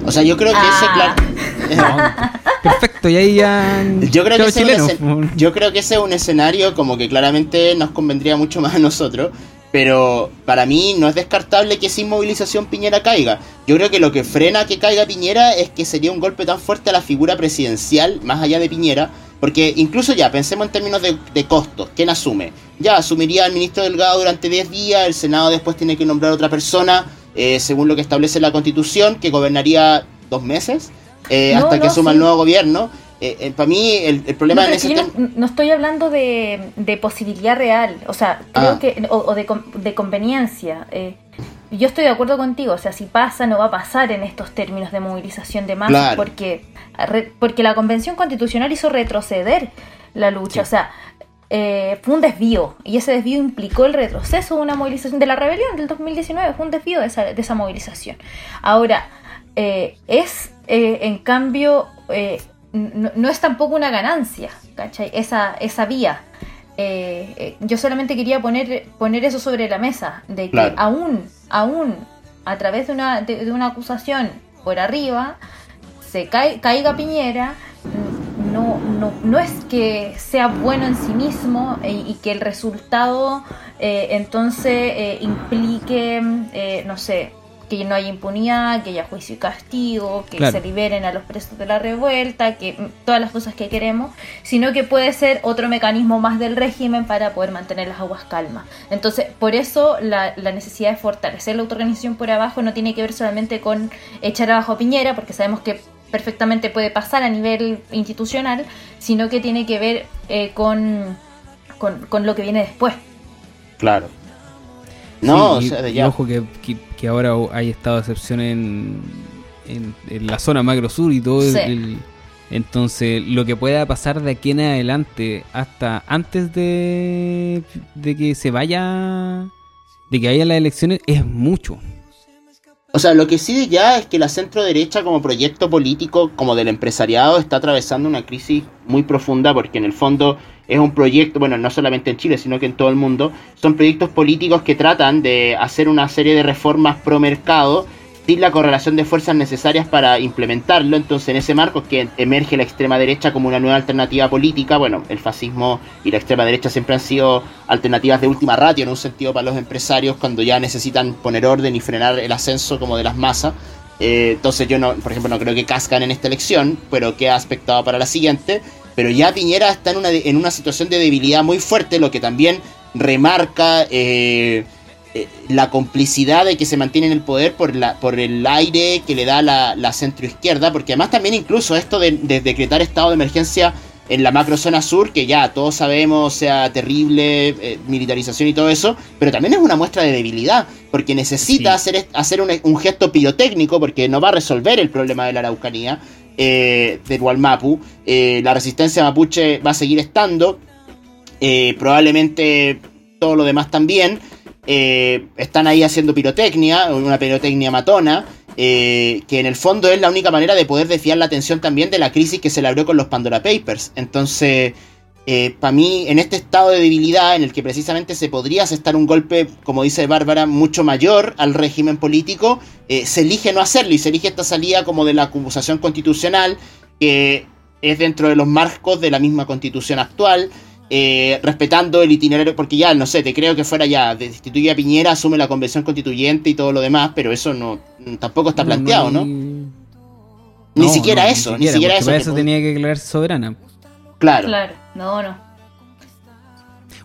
Speaker 3: O sea, yo creo que ese, ah.
Speaker 1: perfecto, y ahí ya.
Speaker 3: Yo creo, que ese yo creo que ese es un escenario como que claramente nos convendría mucho más a nosotros. Pero para mí no es descartable que sin movilización Piñera caiga. Yo creo que lo que frena que caiga Piñera es que sería un golpe tan fuerte a la figura presidencial, más allá de Piñera. Porque incluso ya, pensemos en términos de, de costos. ¿Quién asume? Ya, asumiría el ministro Delgado durante 10 días, el Senado después tiene que nombrar otra persona eh, según lo que establece la constitución, que gobernaría dos meses eh, hasta que suma el nuevo gobierno. Eh, para mí el, problema
Speaker 2: no, ese no, estoy hablando de, posibilidad real, o sea, creo ah. que o, de, conveniencia. yo estoy de acuerdo contigo, o sea, si pasa no va a pasar en estos términos de movilización de masas porque porque la Convención Constitucional hizo retroceder la lucha, o sea, eh, fue un desvío y ese desvío implicó el retroceso de una movilización de la rebelión del 2019, fue un desvío de esa, de esa movilización. Ahora, eh, es eh, en cambio, no, es tampoco una ganancia, ¿cachai? Esa, esa vía. yo solamente quería poner, poner eso sobre la mesa, de que aún, aún a través de una, de, una acusación por arriba, se caiga Piñera, no, no, no es que sea bueno en sí mismo eh, y que el resultado eh, entonces eh, implique, no sé, que no haya impunidad, que haya juicio y castigo, que se liberen a los presos de la revuelta, que todas las cosas que queremos, sino que puede ser otro mecanismo más del régimen para poder mantener las aguas calmas. Entonces, por eso la, la necesidad de fortalecer la autoorganización por abajo no tiene que ver solamente con echar abajo a Piñera, porque sabemos que perfectamente puede pasar a nivel institucional, sino que tiene que ver eh, con, con, lo que viene después.
Speaker 3: Claro. No, o sea,
Speaker 1: de ya. ojo que, que, ahora hay estado de excepción en, en, la zona Magro Sur y todo entonces, lo que pueda pasar de aquí en adelante hasta antes de, de que se vaya, de que haya las elecciones, es mucho.
Speaker 3: O sea, lo que sí ya es que la centro derecha como proyecto político, como del empresariado, está atravesando una crisis muy profunda porque en el fondo es un proyecto, bueno, no solamente en Chile, sino que en todo el mundo, son proyectos políticos que tratan de hacer una serie de reformas pro mercado la correlación de fuerzas necesarias para implementarlo. Entonces, en ese marco es que emerge la extrema derecha como una nueva alternativa política. Bueno, el fascismo y la extrema derecha siempre han sido alternativas de última ratio en un sentido para los empresarios cuando ya necesitan poner orden y frenar el ascenso como de las masas. Eh, entonces yo no, por ejemplo, no creo que cascan en esta elección, pero queda aspectado para la siguiente. Pero ya Piñera está en una, en una situación de debilidad muy fuerte, lo que también remarca eh, eh, la complicidad de que se mantiene en el poder por, la, por el aire que le da la, la centroizquierda, porque además también incluso esto de, decretar estado de emergencia en la macrozona sur, que ya todos sabemos sea terrible, eh, militarización y todo eso, pero también es una muestra de debilidad, porque necesita hacer, hacer un, gesto pirotécnico, porque no va a resolver el problema de la Araucanía, eh, del Walmapu, la resistencia mapuche va a seguir estando, probablemente todo lo demás también, eh, están ahí haciendo pirotecnia, una pirotecnia matona, eh, que en el fondo es la única manera de poder desviar la atención también de la crisis que se le abrió con los Pandora Papers. Entonces, eh, para mí, en este estado de debilidad en el que precisamente se podría asestar un golpe, como dice Bárbara, mucho mayor al régimen político, se elige no hacerlo y se elige esta salida como de la acusación constitucional, que es dentro de los marcos de la misma constitución actual. Eh, respetando el itinerario, porque ya, no sé, te creo que fuera ya, destituye a Piñera, asume la convención constituyente y todo lo demás, pero eso no tampoco está planteado, ¿no? Ni siquiera eso, ni siquiera, eso.
Speaker 1: eso tenía que declararse soberana.
Speaker 3: Claro.
Speaker 2: Claro, no, no.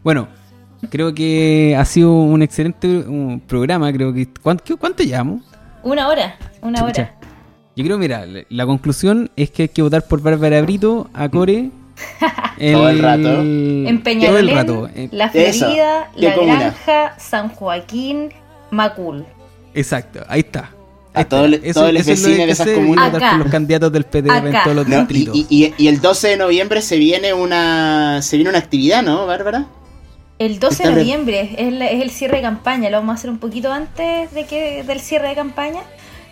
Speaker 1: Bueno, creo que ha sido un excelente programa, creo que... ¿Cuánto, cuánto llevamos?
Speaker 2: Una hora, una hora.
Speaker 1: Yo creo, mira, la conclusión es que hay que votar por Bárbara Brito, a Core
Speaker 3: todo el rato.
Speaker 2: En Peñalolén, eh, La Florida, La Granja, San Joaquín, Macul.
Speaker 1: Exacto, ahí está.
Speaker 3: A todos los vecinos de esas comunas.
Speaker 1: los candidatos del PDR en todos los distritos.
Speaker 3: Y, y, el 12 de noviembre se viene una se viene una actividad, ¿no, Bárbara?
Speaker 2: El 12 de noviembre es, es, el cierre de campaña, lo vamos a hacer un poquito antes de que del cierre de campaña,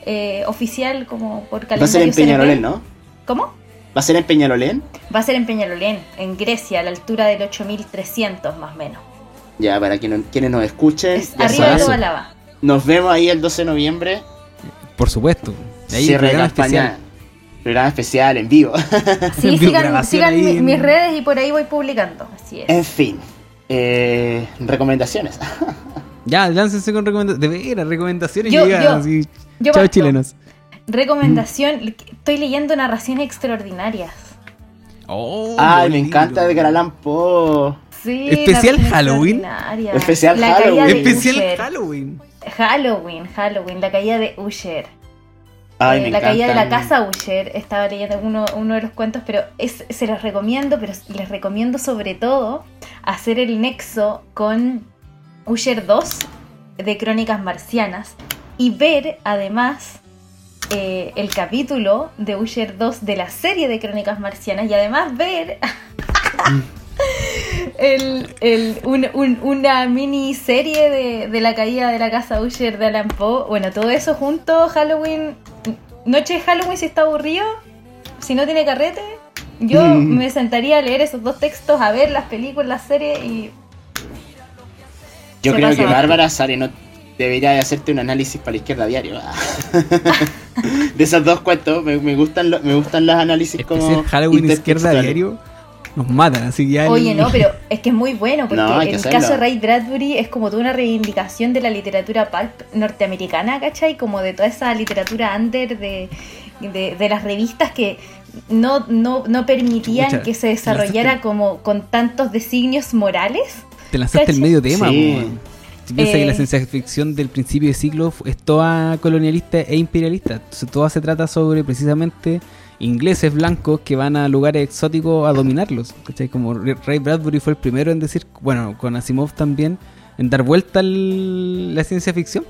Speaker 2: eh, oficial como por calendario.
Speaker 3: Va a ser en ¿no?
Speaker 2: ¿Cómo?
Speaker 3: ¿Va a ser en Peñalolén?
Speaker 2: Va a ser en Peñalolén, en Grecia, a la altura del 8300 más o menos.
Speaker 3: Ya, para quienes nos escuchen.
Speaker 2: arriba de lava.
Speaker 3: Nos vemos ahí el 12 de noviembre.
Speaker 1: Por supuesto.
Speaker 3: Ahí Cierre programa especial. Programa especial en vivo.
Speaker 2: Sí, sigan, mis redes y por ahí voy publicando. Así es.
Speaker 3: En fin. Eh, recomendaciones.
Speaker 1: ya, láncense con recomendaciones. De veras, recomendaciones. Yo, así. Chao, chilenos.
Speaker 2: Recomendación, estoy leyendo narraciones extraordinarias.
Speaker 1: Oh,
Speaker 3: Ay, me encanta de Allan Poe.
Speaker 2: Sí,
Speaker 1: especial Halloween.
Speaker 3: Especial Halloween.
Speaker 1: Especial Halloween.
Speaker 2: Halloween, Halloween, la caída de Usher.
Speaker 3: Ay,
Speaker 2: eh, la caída de la casa Usher, estaba leyendo uno, uno de los cuentos, pero es, se los recomiendo, pero les recomiendo sobre todo hacer el nexo con Usher 2 de Crónicas Marcianas y ver además eh, el capítulo de Usher 2 de la serie de Crónicas Marcianas y además ver el, una miniserie de, de la caída de la casa Usher de Alan Poe. Bueno, todo eso junto, Halloween, noche de Halloween si está aburrido, si no tiene carrete, yo mm. me sentaría a leer esos dos textos, a ver las películas, la serie y...
Speaker 3: Yo creo que Bárbara sale no debería de hacerte un análisis para la izquierda diario. de esos dos cuentos, me, gustan me gustan los análisis como
Speaker 1: Halloween izquierda diario nos matan, así ya
Speaker 2: Oye, no, pero es que es muy bueno, porque en el caso de Ray Bradbury es como toda una reivindicación de la literatura pulp norteamericana, ¿cachai? Como de toda esa literatura under de, de, las revistas que no, no, no permitían que se desarrollara como con tantos designios morales.
Speaker 1: Te lanzaste el medio tema, sí. Si piensas que la eh, ciencia ficción del principio de siglo es toda colonialista e imperialista. Entonces, todo se trata sobre precisamente ingleses blancos que van a lugares exóticos a dominarlos. Como Ray Bradbury fue el primero en decir, bueno, con Asimov también, en dar vuelta a la ciencia ficción.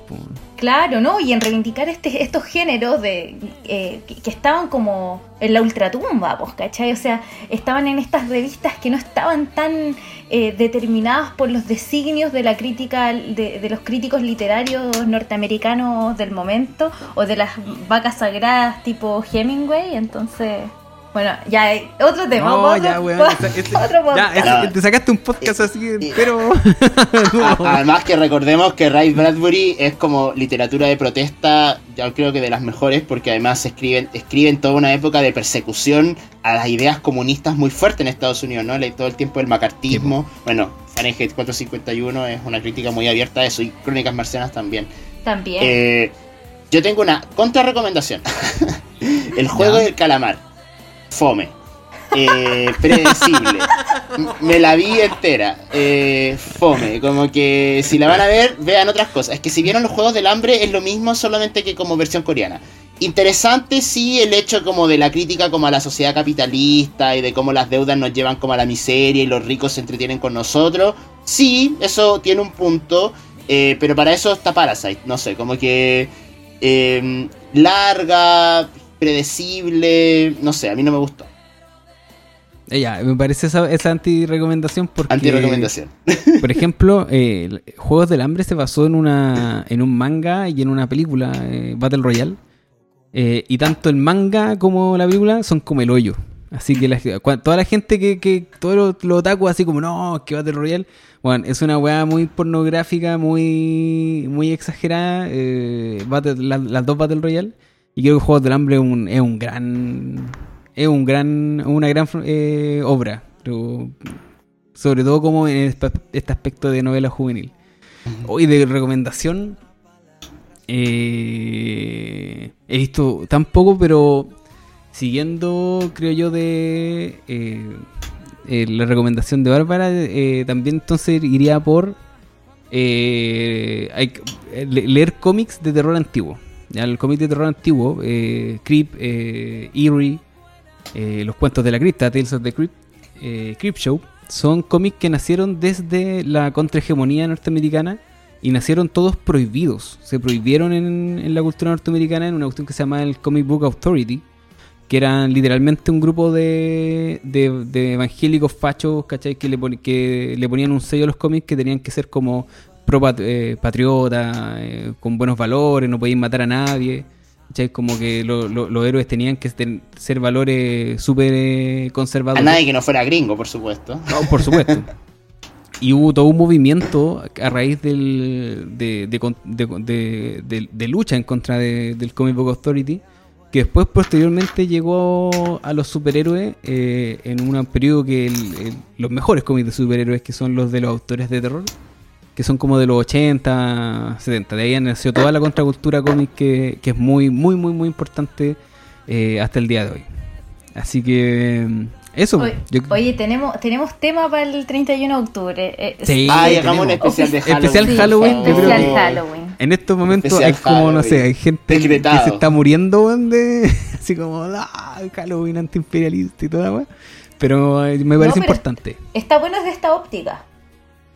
Speaker 2: Claro, ¿no? Y en reivindicar este, estos géneros de eh, que, estaban como en la ultratumba, pues, ¿cachai? O sea, estaban en estas revistas que no estaban tan eh, determinadas por los designios de la crítica, de, de, los críticos literarios norteamericanos del momento, o de las vacas sagradas tipo Hemingway, entonces... Bueno, ya hay otro tema.
Speaker 1: No,
Speaker 2: otro,
Speaker 1: ya, weón.
Speaker 2: otro podcast.
Speaker 1: ya, te sacaste un podcast así, pero.
Speaker 3: Además que recordemos que Ray Bradbury es como literatura de protesta, yo creo que de las mejores, porque además escriben, escriben toda una época de persecución a las ideas comunistas muy fuerte en Estados Unidos, ¿no? Todo el tiempo el macartismo. Bueno, Fahrenheit 451 es una crítica muy abierta a eso, y Crónicas Marcianas también.
Speaker 2: También.
Speaker 3: Eh, yo tengo una contrarrecomendación. el juego
Speaker 1: Ya.
Speaker 3: del calamar. Fome. Eh, predecible. Me la vi entera. Eh, fome. Como que si la van a ver, vean otras cosas. Es que si vieron los juegos del hambre es lo mismo, solamente que como versión coreana. Interesante sí el hecho como de la crítica como a la sociedad capitalista y de cómo las deudas nos llevan como a la miseria y los ricos se entretienen con nosotros. Sí, eso tiene un punto. eh, pero para eso está Parasite. No sé, como que larga, predecible. No sé, a mí no me gustó.
Speaker 1: Ya, me parece esa, esa anti-recomendación porque.
Speaker 3: Anti-recomendación.
Speaker 1: Por ejemplo, eh, Juegos del Hambre se basó en una en un manga y en una película, eh, Battle Royale. Eh, y tanto el manga como la película son como el hoyo. Así que la- toda la gente que, que todos los, los otaku así como, no, que Battle Royale, bueno, es una weá muy pornográfica, muy muy exagerada, eh, Battle- la- las dos Battle Royale. Y creo que Juegos del Hambre es un, es un gran, es un gran, una gran eh, obra. Sobre todo como en este, este aspecto de novela juvenil. Hoy de recomendación. eh, he visto tan poco, pero siguiendo, creo yo, de eh, eh, la recomendación de Bárbara, eh, también entonces iría por leer cómics de terror antiguo. Ya, el cómic de terror antiguo, eh, Creep, eh, Eerie, eh, los cuentos de la cripta, Tales of the Crypt, eh, Creep Show, son cómics que nacieron desde la contrahegemonía norteamericana y nacieron todos prohibidos. Se prohibieron en, en la cultura norteamericana en una cuestión que se llama el Comic Book Authority, que eran literalmente un grupo de, de, de evangélicos fachos, ¿cachai? Que le, pon- que le ponían un sello a los cómics que tenían que ser como pro pat- eh, patriota, eh, con buenos valores, no podían matar a nadie. ¿cachai? Como que lo- lo- los héroes tenían que ser valores súper eh,
Speaker 3: A
Speaker 1: conservadores.
Speaker 3: nadie que no fuera gringo, por supuesto.
Speaker 1: No, por supuesto. Y hubo todo un movimiento a raíz del, de, de de- lucha en contra de- del Comic Book Authority, que después posteriormente llegó a los superhéroes eh, en un periodo que el- el- los mejores cómics de superhéroes, que son los de los autores de terror, que son como de los 80, 70. De ahí nació toda la contracultura cómic que, que es muy, muy, muy, muy importante eh, hasta el día de hoy. Así que mm, eso.
Speaker 2: Oye,
Speaker 1: yo-
Speaker 2: oye, tenemos, tenemos tema para el 31 de octubre. eh,
Speaker 1: Sí,
Speaker 3: Ay, hagamos un especial de Halloween.
Speaker 1: Especial
Speaker 2: sí,
Speaker 1: Halloween, yo creo
Speaker 2: especial
Speaker 1: que-
Speaker 2: Halloween.
Speaker 1: En estos momentos
Speaker 3: Especial
Speaker 1: hay como, no sé, hay gente que se está muriendo, de así como, ah, Halloween antiimperialista y toda la weá. Pero eh, me parece
Speaker 2: pero-
Speaker 1: importante.
Speaker 2: Está bueno desde esta óptica.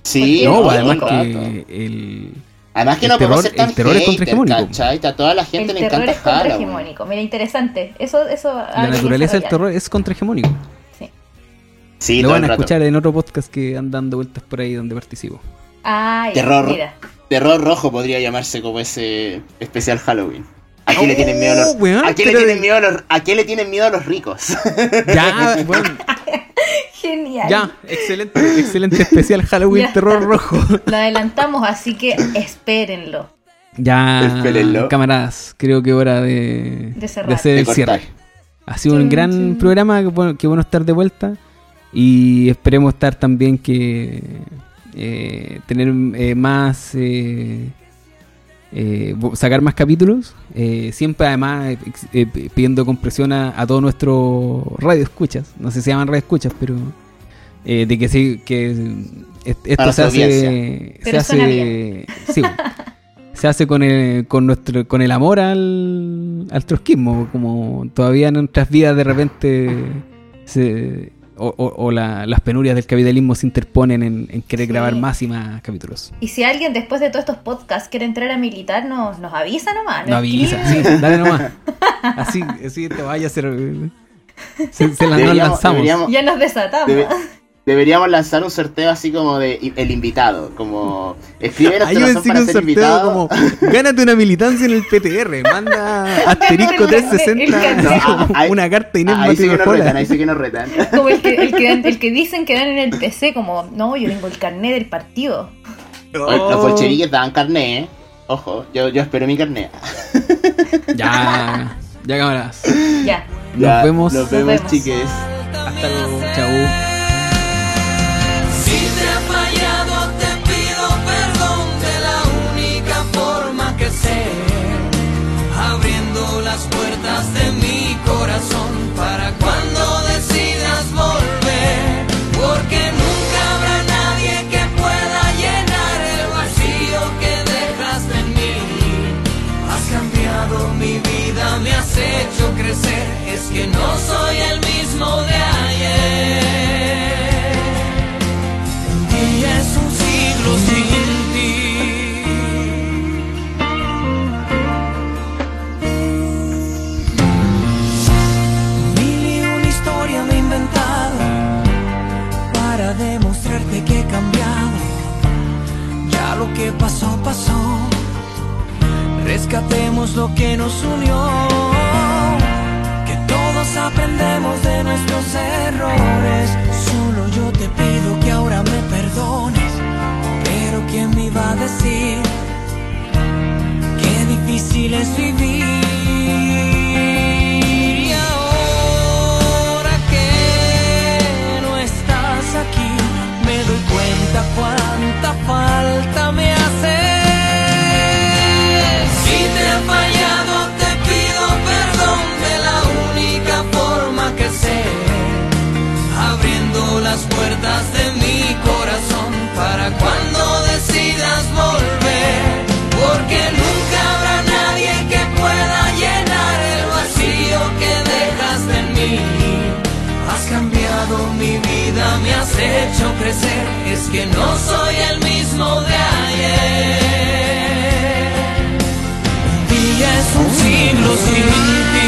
Speaker 3: Sí,
Speaker 1: No, además que el...
Speaker 3: Además que
Speaker 1: el
Speaker 3: no podemos
Speaker 1: terror-
Speaker 3: ser tan
Speaker 1: el terror es contrahegemónico.
Speaker 3: A toda la gente
Speaker 2: el
Speaker 3: le
Speaker 2: terror
Speaker 3: encanta
Speaker 2: es contrahegemónico. Mira, interesante. Eso, eso
Speaker 1: La naturaleza del terror es contrahegemónico.
Speaker 2: Sí.
Speaker 3: Sí,
Speaker 1: Lo van a
Speaker 3: rato.
Speaker 1: escuchar en otro podcast que andan dando vueltas por ahí donde participo.
Speaker 2: Ah, ya,
Speaker 3: Terror.
Speaker 2: mira.
Speaker 3: Terror rojo podría llamarse como ese especial Halloween. ¿A quién
Speaker 1: Oh,
Speaker 3: le tienen miedo a los,
Speaker 1: weón,
Speaker 3: ¿a quién le tienen miedo a los, a quién le tienen miedo a los ricos?
Speaker 1: Ya, bueno,
Speaker 2: Genial.
Speaker 1: ya, excelente, excelente especial Halloween
Speaker 2: Ya
Speaker 1: terror
Speaker 2: está.
Speaker 1: rojo.
Speaker 2: Lo adelantamos, así que espérenlo.
Speaker 1: Ya,
Speaker 3: Espérenlo.
Speaker 1: camaradas, creo que hora de,
Speaker 2: De cerrar.
Speaker 1: hacer
Speaker 3: De
Speaker 1: el
Speaker 3: cortar.
Speaker 1: cierre. Ha sido un gran programa, que bueno, que bueno estar de vuelta. Y esperemos estar también que eh, tener eh, más eh, eh, sacar más capítulos. Eh, siempre además eh, eh, pidiendo compresión a, a todos nuestros radio escuchas. No sé si se llaman radio escuchas, pero eh, de que sí, que est- esto se hace, se hace, sí, se hace con el, con nuestro, con el amor al, al trotskismo, como todavía en nuestras vidas de repente se, o, o- o la- las penurias del capitalismo se interponen en, en querer
Speaker 2: Sí.
Speaker 1: grabar más y más capítulos.
Speaker 2: Y si alguien después de todos estos podcasts quiere entrar a militar, nos, nos avisa nomás.
Speaker 1: No avisa, sí, dale nomás. Así, así te vaya a hacer. Se, se la- nos
Speaker 3: Deberíamos-
Speaker 1: lanzamos.
Speaker 3: deberíamos-
Speaker 2: Ya nos desatamos.
Speaker 3: Debe- Deberíamos lanzar un sorteo así como de el invitado, como
Speaker 1: sigue
Speaker 3: para
Speaker 1: un
Speaker 3: ser
Speaker 1: sorteo
Speaker 3: invitado.
Speaker 1: como gánate una militancia en el PTR, manda asterisco
Speaker 2: El- el- el
Speaker 1: 360
Speaker 3: No,
Speaker 1: una carta Inés
Speaker 3: Ah, ahí sí que nos retan, ahí sí que nos retan.
Speaker 2: Como el que, el, que, el que dicen que dan en el PC, como, no, yo tengo el carnet del partido.
Speaker 3: Los bolcheviques daban carné, ¿eh? Ojo, yo, yo espero mi carné.
Speaker 1: Ya, ya cámaras.
Speaker 2: Ya.
Speaker 1: Nos
Speaker 3: Ya,
Speaker 1: vemos.
Speaker 3: Nos vemos,
Speaker 2: vemos.
Speaker 3: chiques.
Speaker 1: Hasta luego. Chau.
Speaker 4: Si te Rescatemos lo que nos unió. Que todos aprendemos de nuestros errores. Solo yo te pido que ahora me perdones. Pero ¿quién me iba a decir? Qué difícil es vivir. Y ahora que no estás aquí, me doy cuenta cuánta falta hecho crecer, es que no soy el mismo de ayer. Un día es un siglo sin ti.